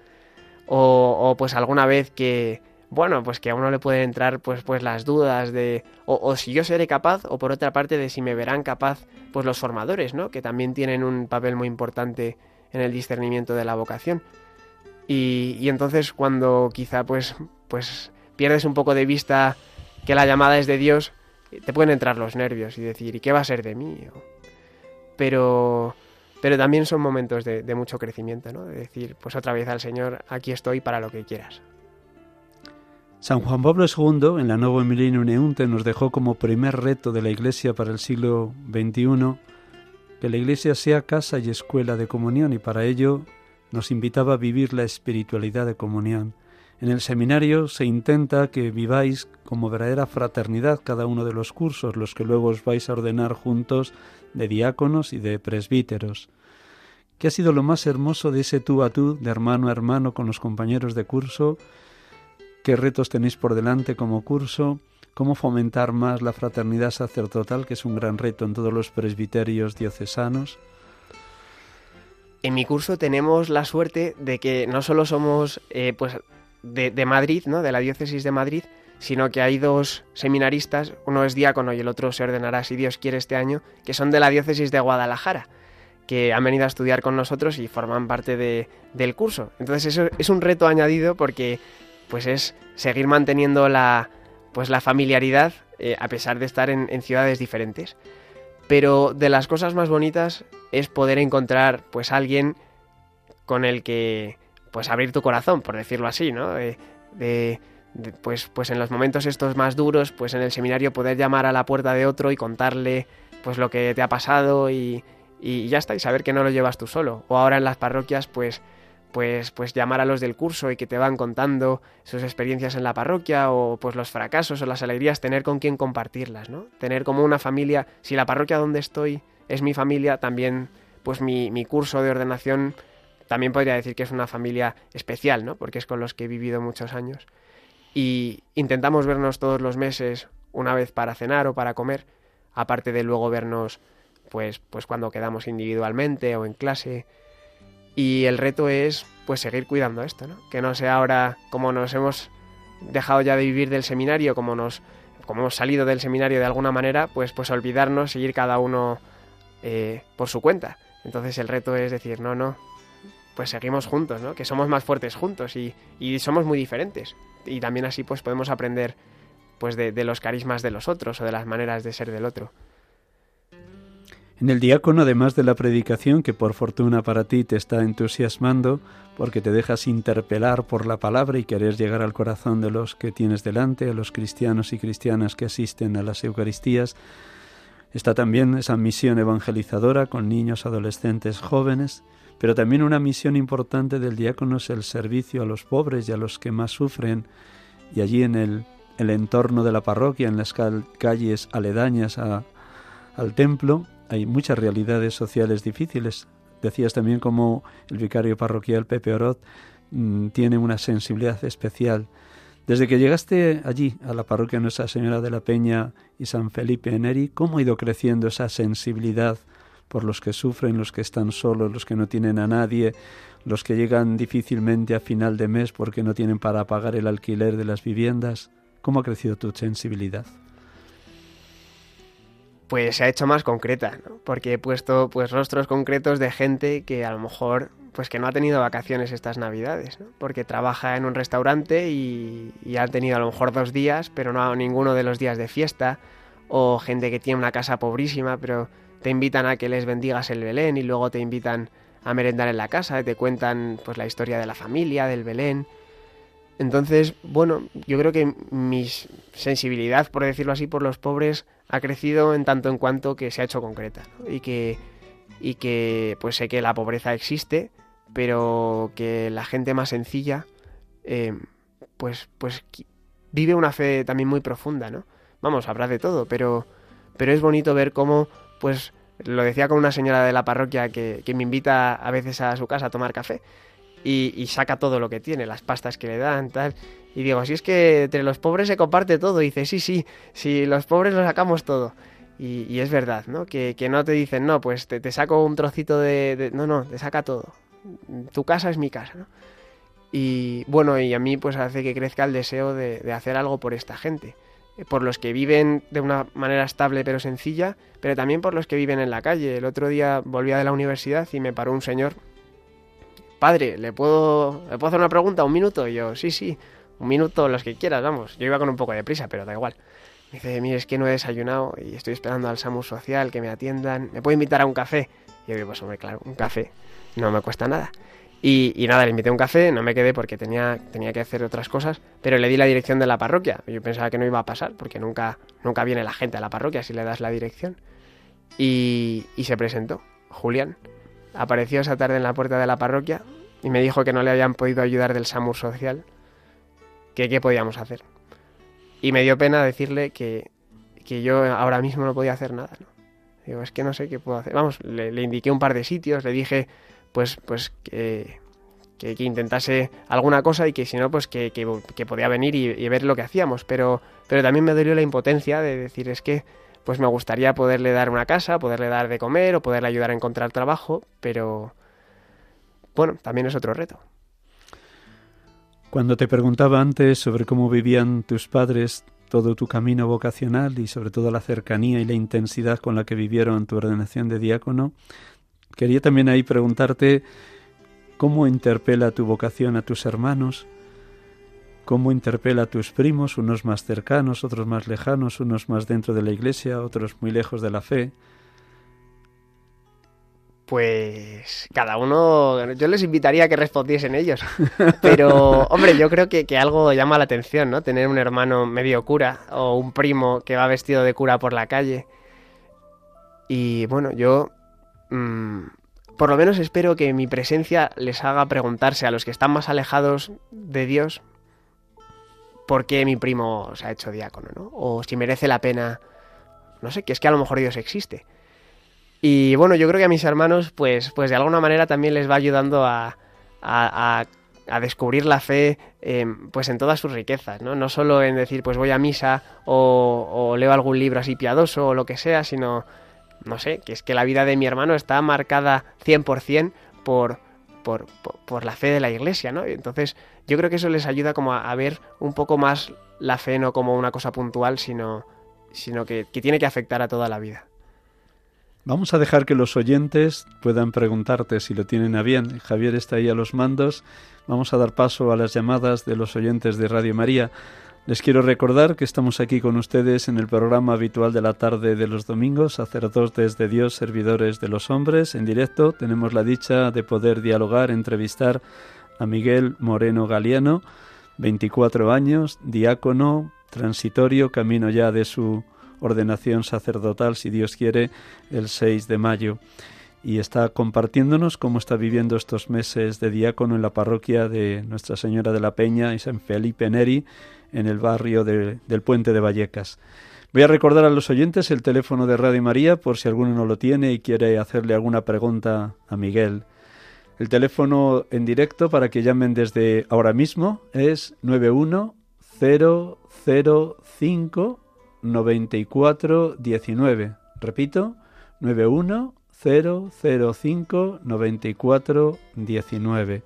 Speaker 3: O, o pues alguna vez que, bueno, pues que a uno le pueden entrar pues, pues las dudas de o, si yo seré capaz o por otra parte de si me verán capaz pues los formadores, ¿no? Que también tienen un papel muy importante en el discernimiento de la vocación. Y, y entonces cuando quizá pues, pues pierdes un poco de vista que la llamada es de Dios, te pueden entrar los nervios y decir, ¿y qué va a ser de mí? Pero, pero también son momentos de, mucho crecimiento, ¿no? De decir, pues otra vez al Señor, aquí estoy para lo que quieras.
Speaker 2: San Juan Pablo II, en la Nuevo Milenio Neunte, nos dejó como primer reto de la Iglesia para el siglo XXI que la Iglesia sea casa y escuela de comunión y para ello nos invitaba a vivir la espiritualidad de comunión. En el seminario se intenta que viváis como verdadera fraternidad cada uno de los cursos, los que luego os vais a ordenar juntos de diáconos y de presbíteros. ¿Qué ha sido lo más hermoso de ese tú a tú, de hermano a hermano con los compañeros de curso? qué retos tenéis por delante como curso, cómo fomentar más la fraternidad sacerdotal, que es un gran reto en todos los presbiterios diocesanos.
Speaker 3: En mi curso tenemos la suerte de que no solo somos eh, pues de, Madrid, ¿no? de la diócesis de Madrid, sino que hay dos seminaristas, uno es diácono y el otro se ordenará si Dios quiere este año, que son de la diócesis de Guadalajara, que han venido a estudiar con nosotros y forman parte de, del curso. Entonces eso es un reto añadido porque pues es seguir manteniendo la, pues la familiaridad eh, a pesar de estar en, ciudades diferentes. Pero de las cosas más bonitas es poder encontrar pues alguien con el que pues abrir tu corazón, por decirlo así, ¿no? de, pues, pues en los momentos estos más duros, pues en el seminario poder llamar a la puerta de otro y contarle pues lo que te ha pasado y, y ya está, y saber que no lo llevas tú solo. O ahora en las parroquias, pues pues, pues llamar a los del curso y que te van contando sus experiencias en la parroquia o pues los fracasos o las alegrías, tener con quien compartirlas, ¿no? Tener como una familia, si la parroquia donde estoy es mi familia, también pues mi, mi curso de ordenación también podría decir que es una familia especial, ¿no? Porque es con los que he vivido muchos años. Y intentamos vernos todos los meses una vez para cenar o para comer, aparte de luego vernos pues, pues cuando quedamos individualmente o en clase y el reto es pues seguir cuidando esto, ¿no? Que no sea ahora como nos hemos dejado ya de vivir del seminario, como nos como hemos salido del seminario de alguna manera, pues pues olvidarnos, seguir cada uno eh, por su cuenta. Entonces el reto es decir, no, no, pues seguimos juntos, ¿no? Que somos más fuertes juntos y, y somos muy diferentes. Y también así pues podemos aprender pues de, de los carismas de los otros o de las maneras de ser del otro.
Speaker 2: En el diácono, además de la predicación, que por fortuna para ti te está entusiasmando, porque te dejas interpelar por la palabra y querés llegar al corazón de los que tienes delante, a los cristianos y cristianas que asisten a las Eucaristías, está también esa misión evangelizadora con niños, adolescentes, jóvenes, pero también una misión importante del diácono es el servicio a los pobres y a los que más sufren, y allí en el, entorno de la parroquia, en las calles aledañas al templo, hay muchas realidades sociales difíciles. Decías también como el vicario parroquial Pepe Orot mm, tiene una sensibilidad especial. Desde que llegaste allí, a la parroquia Nuestra Señora de la Peña y San Felipe en Neri, ¿cómo ha ido creciendo esa sensibilidad por los que sufren, los que están solos, los que no tienen a nadie, los que llegan difícilmente a final de mes porque no tienen para pagar el alquiler de las viviendas? ¿Cómo ha crecido tu sensibilidad?
Speaker 3: Pues se ha hecho más concreta, ¿no? porque he puesto pues rostros concretos de gente que a lo mejor pues que no ha tenido vacaciones estas navidades, ¿no? porque trabaja en un restaurante y, y ha tenido a lo mejor dos días, pero no ninguno de los días de fiesta, o gente que tiene una casa pobrísima, pero te invitan a que les bendigas el Belén y luego te invitan a merendar en la casa, te cuentan pues la historia de la familia, del Belén. Entonces, bueno, yo creo que mi sensibilidad, por decirlo así, por los pobres ha crecido en tanto en cuanto que se ha hecho concreta y que y que pues sé que la pobreza existe, pero que la gente más sencilla eh, pues pues vive una fe también muy profunda, ¿no? Vamos, habrá de todo, pero pero es bonito ver cómo pues lo decía con una señora de la parroquia que, que me invita a veces a su casa a tomar café y, saca todo lo que tiene, las pastas que le dan, tal. Y digo, si es que entre los pobres se comparte todo. Y dice, sí, sí, si los pobres lo sacamos todo. Y, es verdad, ¿no? Que, no te dicen, no, pues te, saco un trocito de, No, no, te saca todo. Tu casa es mi casa, ¿no? Y bueno, y a mí pues hace que crezca el deseo de, de hacer algo por esta gente. Por los que viven de una manera estable pero sencilla, pero también por los que viven en la calle. El otro día volvía de la universidad y me paró un señor padre, ¿le puedo, ¿le puedo hacer una pregunta? ¿Un minuto? Y yo, sí, sí, un minuto, los que quieras, vamos. Yo iba con un poco de prisa, pero da igual. Me dice, mire, es que no he desayunado y estoy esperando al SAMUR social, que me atiendan. ¿Me puede invitar a un café? Y yo digo, pues hombre, claro, un café no me cuesta nada. Y, nada, le invité a un café, no me quedé porque tenía, tenía que hacer otras cosas, pero le di la dirección de la parroquia. Yo pensaba que no iba a pasar, porque nunca, nunca viene la gente a la parroquia si le das la dirección. Y, y se presentó, Julián apareció esa tarde en la puerta de la parroquia y me dijo que no le habían podido ayudar del SAMUR social, que qué podíamos hacer. Y me dio pena decirle que, que yo ahora mismo no podía hacer nada. ¿no? Digo, es que no sé qué puedo hacer. Vamos, le, indiqué un par de sitios, le dije pues, pues que, que, intentase alguna cosa y que si no, pues que, que, podía venir y, y, ver lo que hacíamos. Pero, pero también me dolió la impotencia de decir, es que pues me gustaría poderle dar una casa, poderle dar de comer o poderle ayudar a encontrar trabajo, pero bueno, también es otro reto.
Speaker 2: Cuando te preguntaba antes sobre cómo vivían tus padres todo tu camino vocacional y sobre todo la cercanía y la intensidad con la que vivieron tu ordenación de diácono, quería también ahí preguntarte cómo interpela tu vocación a tus hermanos, cómo interpela a tus primos, unos más cercanos, otros más lejanos, unos más dentro de la iglesia, otros muy lejos de la fe.
Speaker 3: Pues cada uno, yo les invitaría a que respondiesen ellos. Pero, hombre, yo creo que, algo llama la atención, ¿no? Tener un hermano medio cura o un primo que va vestido de cura por la calle. Y bueno, yo mm, por lo menos espero que mi presencia les haga preguntarse a los que están más alejados de Dios por qué mi primo se ha hecho diácono, ¿no? O si merece la pena, no sé, que es que a lo mejor Dios existe. Y bueno, yo creo que a mis hermanos, pues, pues de alguna manera también les va ayudando a, a, a, descubrir la fe pues en todas sus riquezas, ¿no? No solo en decir, pues voy a misa o, o leo algún libro así piadoso o lo que sea, sino, no sé, que es que la vida de mi hermano está marcada 100% por, por, por, la fe de la iglesia, ¿no? Entonces, yo creo que eso les ayuda como a, ver un poco más la fe no como una cosa puntual, sino, sino que, tiene que afectar a toda la vida.
Speaker 2: Vamos a dejar que los oyentes puedan preguntarte si lo tienen a bien. Javier está ahí a los mandos. Vamos a dar paso a las llamadas de los oyentes de Radio María. Les quiero recordar que estamos aquí con ustedes en el programa habitual de la tarde de los domingos, sacerdotes de Dios, servidores de los hombres, en directo. Tenemos la dicha de poder dialogar, entrevistar a Miguel Moreno Galiano, 24 años, diácono, transitorio, camino ya de su ordenación sacerdotal, si Dios quiere, el 6 de mayo. Y está compartiéndonos cómo está viviendo estos meses de diácono en la parroquia de Nuestra Señora de la Peña y San Felipe Neri, en el barrio del Puente de Vallecas. Voy a recordar a los oyentes el teléfono de Radio María por si alguno no lo tiene y quiere hacerle alguna pregunta a Miguel. El teléfono en directo para que llamen desde ahora mismo es 91005 9419. Repito, 91005 9419.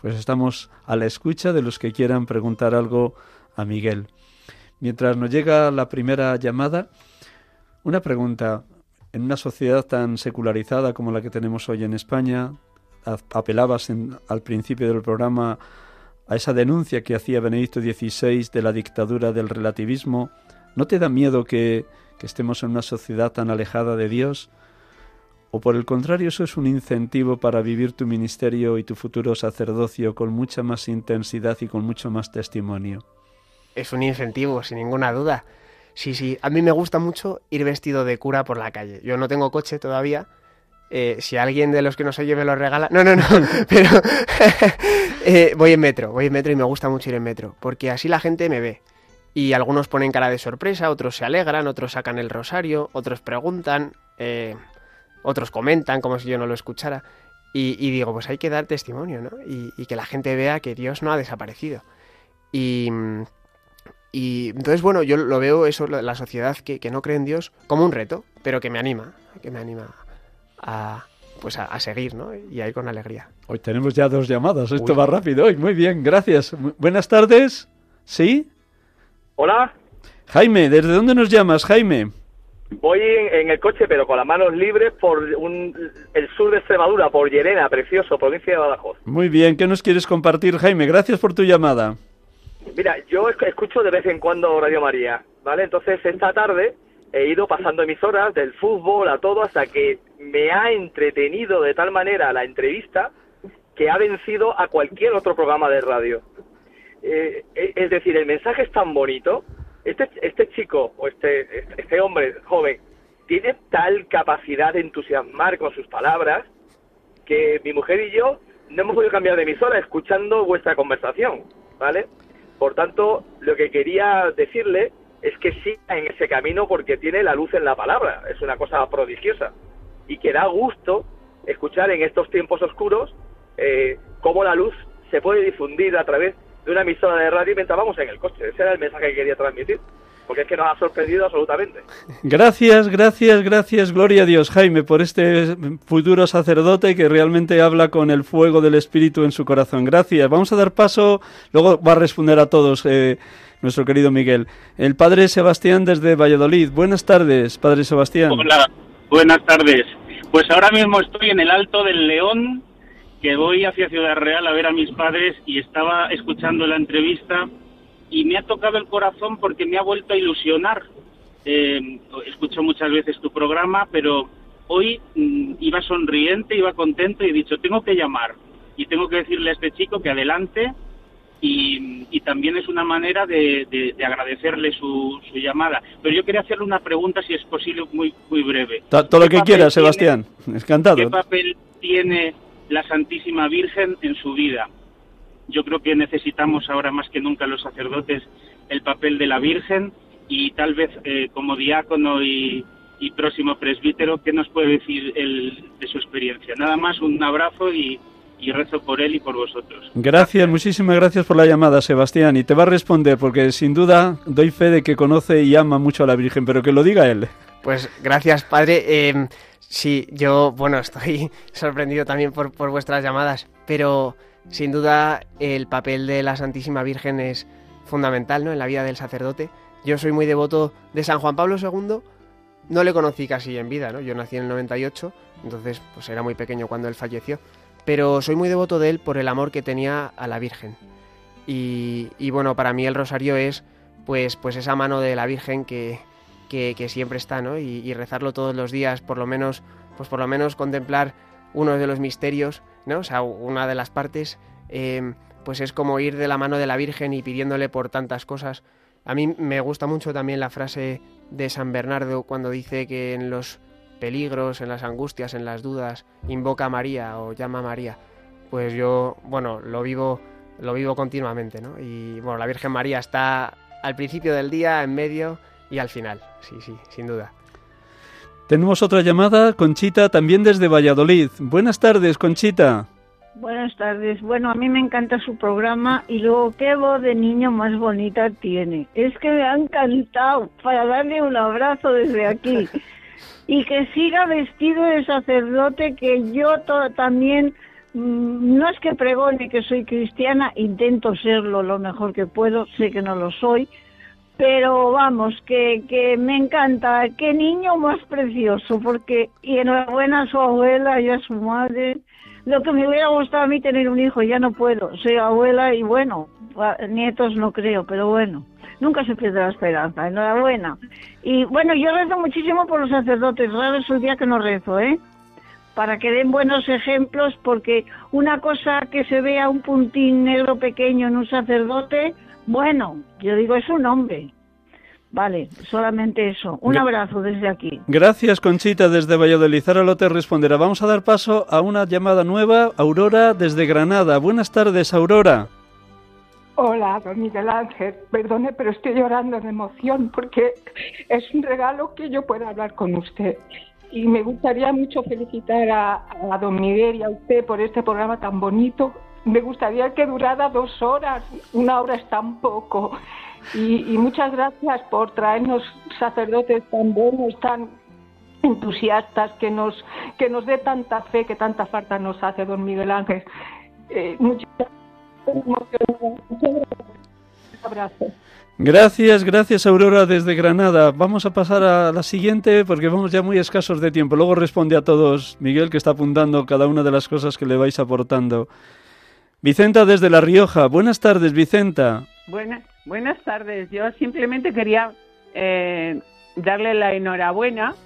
Speaker 2: Pues estamos a la escucha de los que quieran preguntar algo a Miguel. Mientras nos llega la primera llamada, Una pregunta. En una sociedad tan secularizada como la que tenemos hoy en España, apelabas al principio del programa a esa denuncia que hacía Benedicto XVI de la dictadura del relativismo. ¿No te da miedo que estemos en una sociedad tan alejada de Dios? ¿O por el contrario eso es un incentivo para vivir tu ministerio y tu futuro sacerdocio con mucha más intensidad y con mucho más testimonio?
Speaker 3: Es un incentivo, sin ninguna duda. Sí, sí, a mí me gusta mucho ir vestido de cura por la calle. Yo no tengo coche todavía. Eh, si alguien de los que nos oye me lo regala. No, no, no, pero eh, voy en metro, voy en metro y me gusta mucho ir en metro, porque así la gente me ve. Y algunos ponen cara de sorpresa, otros se alegran, otros sacan el rosario, otros preguntan, eh, otros comentan como si yo no lo escuchara. Y, digo, pues hay que dar testimonio, ¿no? Y, y, que la gente vea que Dios no ha desaparecido. Y, y entonces, bueno, yo lo veo eso, la sociedad que, no cree en Dios, como un reto, pero que me anima, que me anima a, pues a, seguir, ¿no? Y a ir con alegría.
Speaker 2: Hoy tenemos ya dos llamadas, esto va rápido hoy. Muy bien, gracias. buenas tardes. ¿Sí?
Speaker 5: Hola.
Speaker 2: Jaime, ¿desde dónde nos llamas, Jaime?
Speaker 5: Voy en, el coche, pero con las manos libres por el sur de Extremadura, por Llerena, precioso, provincia de Badajoz.
Speaker 2: Muy bien, ¿qué nos quieres compartir, Jaime? Gracias por tu llamada.
Speaker 5: Mira, yo escucho de vez en cuando Radio María, ¿vale? Entonces esta tarde he ido pasando emisoras del fútbol a todo hasta que me ha entretenido de tal manera la entrevista que ha vencido a cualquier otro programa de radio. Eh, e, es decir, el mensaje es tan bonito. Este, este chico o este, este hombre joven tiene tal capacidad de entusiasmar con sus palabras que mi mujer y yo no hemos podido cambiar de emisora escuchando vuestra conversación, ¿vale? Por tanto, lo que quería decirle es que siga en ese camino porque tiene la luz en la palabra, es una cosa prodigiosa. Y que da gusto escuchar en estos tiempos oscuros eh, cómo la luz se puede difundir a través de una emisora de radio mientras vamos en el coche. Ese era el mensaje que quería transmitir porque es que nos ha sorprendido absolutamente.
Speaker 2: Gracias, gracias, gracias, gloria a Dios, Jaime, por este futuro sacerdote que realmente habla con el fuego del Espíritu en su corazón. Gracias. Vamos a dar paso, luego va a responder a todos eh, nuestro querido Miguel. El padre Sebastián desde Valladolid. Buenas tardes, padre Sebastián.
Speaker 6: Hola, buenas tardes. Pues ahora mismo estoy en el Alto del León, que voy hacia Ciudad Real a ver a mis padres y estaba escuchando la entrevista y me ha tocado el corazón porque me ha vuelto a ilusionar. Eh, escucho muchas veces tu programa, pero hoy mm, iba sonriente, iba contento y he dicho, tengo que llamar y tengo que decirle a este chico que adelante y, también es una manera de, agradecerle su, llamada. Pero yo quería hacerle una pregunta, si es posible, muy, muy breve.
Speaker 2: Todo lo que quiera, Sebastián. Encantado.
Speaker 6: ¿Qué papel tiene la Santísima Virgen en su vida? Yo creo que necesitamos ahora más que nunca los sacerdotes el papel de la Virgen y tal vez eh, como diácono y, próximo presbítero, ¿qué nos puede decir de su experiencia? Nada más un abrazo y, rezo por él y por vosotros.
Speaker 2: Gracias, muchísimas gracias por la llamada, Sebastián. Y te va a responder, porque sin duda doy fe de que conoce y ama mucho a la Virgen, pero que lo diga él.
Speaker 3: Pues gracias, padre. Eh, sí, yo, bueno, estoy sorprendido también por, por vuestras llamadas, pero sin duda, el papel de la Santísima Virgen es fundamental ¿no? en la vida del sacerdote. Yo soy muy devoto de San Juan Pablo II. No le conocí casi en vida, ¿no? Yo nací en el 98, entonces pues era muy pequeño cuando él falleció. Pero soy muy devoto de él por el amor que tenía a la Virgen. Y, bueno, para mí el rosario es pues, pues esa mano de la Virgen que, que, siempre está, ¿no? Y, y, rezarlo todos los días, por lo menos, pues por lo menos contemplar uno de los misterios, ¿no? O sea, una de las partes, em, pues es como ir de la mano de la Virgen y pidiéndole por tantas cosas. A mí me gusta mucho también la frase de San Bernardo cuando dice que en los peligros, en las angustias, en las dudas, invoca a María o llama a María. Pues yo, bueno, lo vivo, lo vivo continuamente, ¿no? Y bueno, la Virgen María está al principio del día, en medio y al final. Sí, sí, sin duda.
Speaker 2: Tenemos otra llamada, Conchita, también desde Valladolid. Buenas tardes, Conchita.
Speaker 7: Buenas tardes. Bueno, a mí me encanta su programa y luego qué voz de niño más bonita tiene. Es que me ha encantado para darle un abrazo desde aquí. Y que siga vestido de sacerdote, que yo también, mm, no es que pregone que soy cristiana, intento serlo lo mejor que puedo, sé que no lo soy, pero vamos, que, que me encanta, qué niño más precioso, porque, y enhorabuena a su abuela y a su madre. Lo que me hubiera gustado a mí tener un hijo, ya no puedo, soy abuela y bueno, nietos no creo, pero bueno, nunca se pierde la esperanza, enhorabuena. Y bueno, yo rezo muchísimo por los sacerdotes, raro es el día que no rezo, ¿eh? Para que den buenos ejemplos, porque una cosa que se vea un puntín negro pequeño en un sacerdote, bueno, yo digo, es un hombre. Vale, solamente eso. Un abrazo desde aquí.
Speaker 2: Gracias, Conchita, desde Valladolid. Ahora lo te responderá. Vamos a dar paso a una llamada nueva. Aurora, desde Granada. Buenas tardes, Aurora.
Speaker 8: Hola, don Miguel Ángel. Perdone, pero estoy llorando de emoción porque es un regalo que yo pueda hablar con usted. Y me gustaría mucho felicitar a, a don Miguel y a usted por este programa tan bonito me gustaría que durara dos horas, una hora es tan poco. Y, muchas gracias por traernos sacerdotes tan buenos, tan entusiastas, que nos, que nos dé tanta fe, que tanta falta nos hace don Miguel Ángel. Eh, muchas
Speaker 2: gracias. Gracias, gracias Aurora desde Granada. Vamos a pasar a la siguiente porque vamos ya muy escasos de tiempo. Luego responde a todos Miguel que está apuntando cada una de las cosas que le vais aportando. Vicenta desde La Rioja. Buenas tardes, Vicenta.
Speaker 9: Buenas, buenas tardes. Yo simplemente quería eh, darle la enhorabuena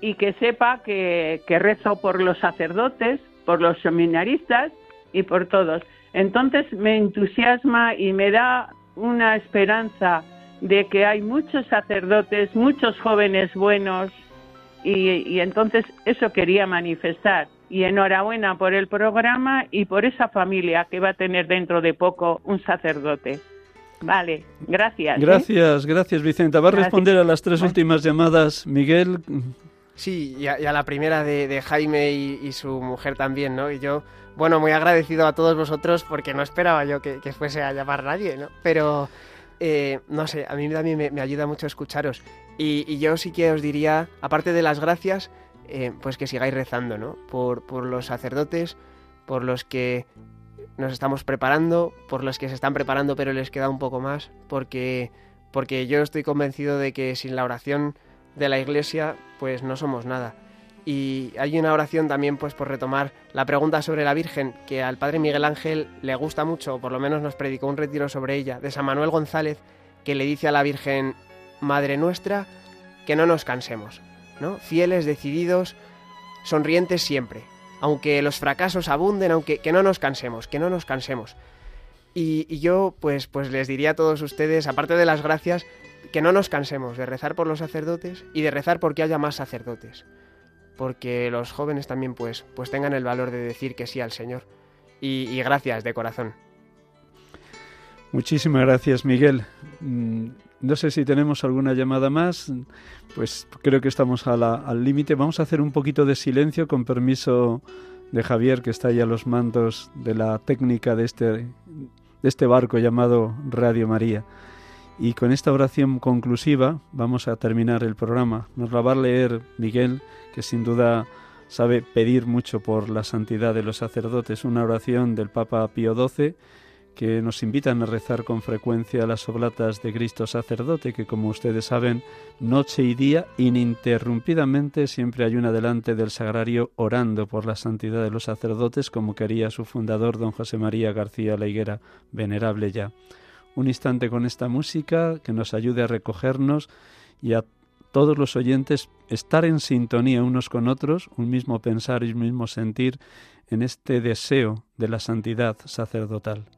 Speaker 9: y que sepa que, que rezo por los sacerdotes, por los seminaristas y por todos. Entonces me entusiasma y me da una esperanza de que hay muchos sacerdotes, muchos jóvenes buenos y, y entonces eso quería manifestar y enhorabuena por el programa y por esa familia que va a tener dentro de poco un sacerdote. Vale, gracias.
Speaker 2: ¿eh? Gracias, gracias Vicenta. Va a responder a las tres últimas llamadas, Miguel.
Speaker 3: Sí, y a, la primera de, Jaime y, su mujer también, ¿no? Y yo, bueno, muy agradecido a todos vosotros porque no esperaba yo que, fuese a llamar nadie, ¿no? Pero, eh, no sé, a mí también me, ayuda mucho escucharos. Y, y yo sí que os diría, aparte de las gracias, eh, pues que sigáis rezando, ¿no? Por, por los sacerdotes, por los que nos estamos preparando, por los que se están preparando pero les queda un poco más, porque, porque yo estoy convencido de que sin la oración de la Iglesia, pues no somos nada. Y hay una oración también, pues por retomar la pregunta sobre la Virgen, que al Padre Miguel Ángel le gusta mucho, o por lo menos nos predicó un retiro sobre ella, de San Manuel González, que le dice a la Virgen, Madre nuestra, que no nos cansemos, Fieles, decididos, sonrientes siempre. Aunque los fracasos abunden, aunque que no nos cansemos, que no nos cansemos. Y, yo, pues, pues les diría a todos ustedes, aparte de las gracias, que no nos cansemos de rezar por los sacerdotes y de rezar porque haya más sacerdotes. Porque los jóvenes también, pues, pues tengan el valor de decir que sí al Señor. Y, y gracias de corazón.
Speaker 2: Muchísimas gracias, Miguel. No sé si tenemos alguna llamada más, pues creo que estamos al límite. Vamos a hacer un poquito de silencio con permiso de Javier, que está ahí a los mandos de la técnica de este, de este barco llamado Radio María. Y con esta oración conclusiva vamos a terminar el programa. Nos la va a leer Miguel, que sin duda sabe pedir mucho por la santidad de los sacerdotes. Una oración del Papa Pío XII que nos invitan a rezar con frecuencia las oblatas de Cristo sacerdote, que como ustedes saben, noche y día, ininterrumpidamente, siempre hay una delante del sagrario orando por la santidad de los sacerdotes, como quería su fundador, don José María García La Higuera, venerable ya. Un instante con esta música que nos ayude a recogernos y a todos los oyentes estar en sintonía unos con otros, un mismo pensar y un mismo sentir en este deseo de la santidad sacerdotal.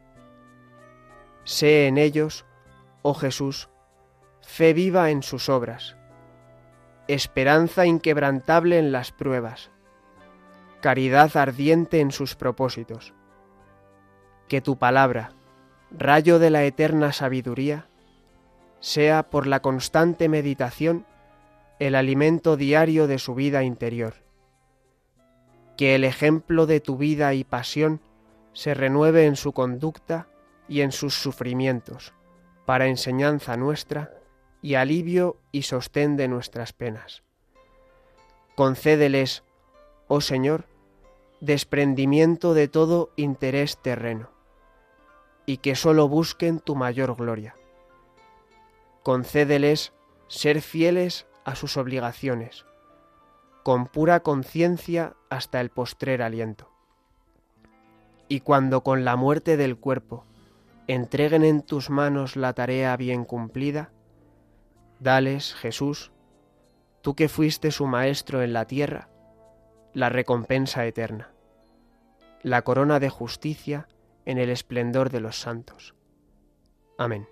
Speaker 3: Sé en ellos, oh Jesús, fe viva en sus obras, esperanza inquebrantable en las pruebas, caridad ardiente en sus propósitos. Que tu palabra, rayo de la eterna sabiduría, sea por la constante meditación el alimento diario de su vida interior. Que el ejemplo de tu vida y pasión se renueve en su conducta y en sus sufrimientos, para enseñanza nuestra y alivio y sostén de nuestras penas. Concédeles, oh Señor, desprendimiento de todo interés terreno, y que sólo busquen tu mayor gloria. Concédeles ser fieles a sus obligaciones, con pura conciencia hasta el postrer aliento. Y cuando con la muerte del cuerpo entreguen en tus manos la tarea bien cumplida, dales, Jesús, tú que fuiste su maestro en la tierra, la recompensa eterna, la corona de justicia en el esplendor de los santos. Amén.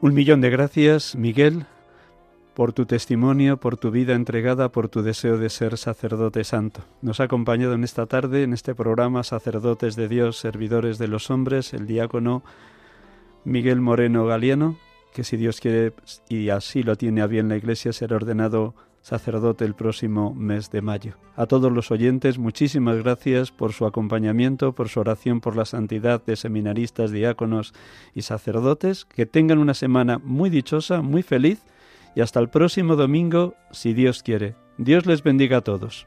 Speaker 2: Un millón de gracias, Miguel, por tu testimonio, por tu vida entregada, por tu deseo de ser sacerdote santo. Nos ha acompañado en esta tarde, en este programa Sacerdotes de Dios, Servidores de los Hombres, el diácono Miguel Moreno Galiano, que si Dios quiere y así lo tiene a bien la Iglesia, será ordenado sacerdote el próximo mes de mayo. A todos los oyentes, muchísimas gracias por su acompañamiento, por su oración por la santidad de seminaristas, diáconos y sacerdotes. Que tengan una semana muy dichosa, muy feliz y hasta el próximo domingo, si Dios quiere. Dios les bendiga a todos.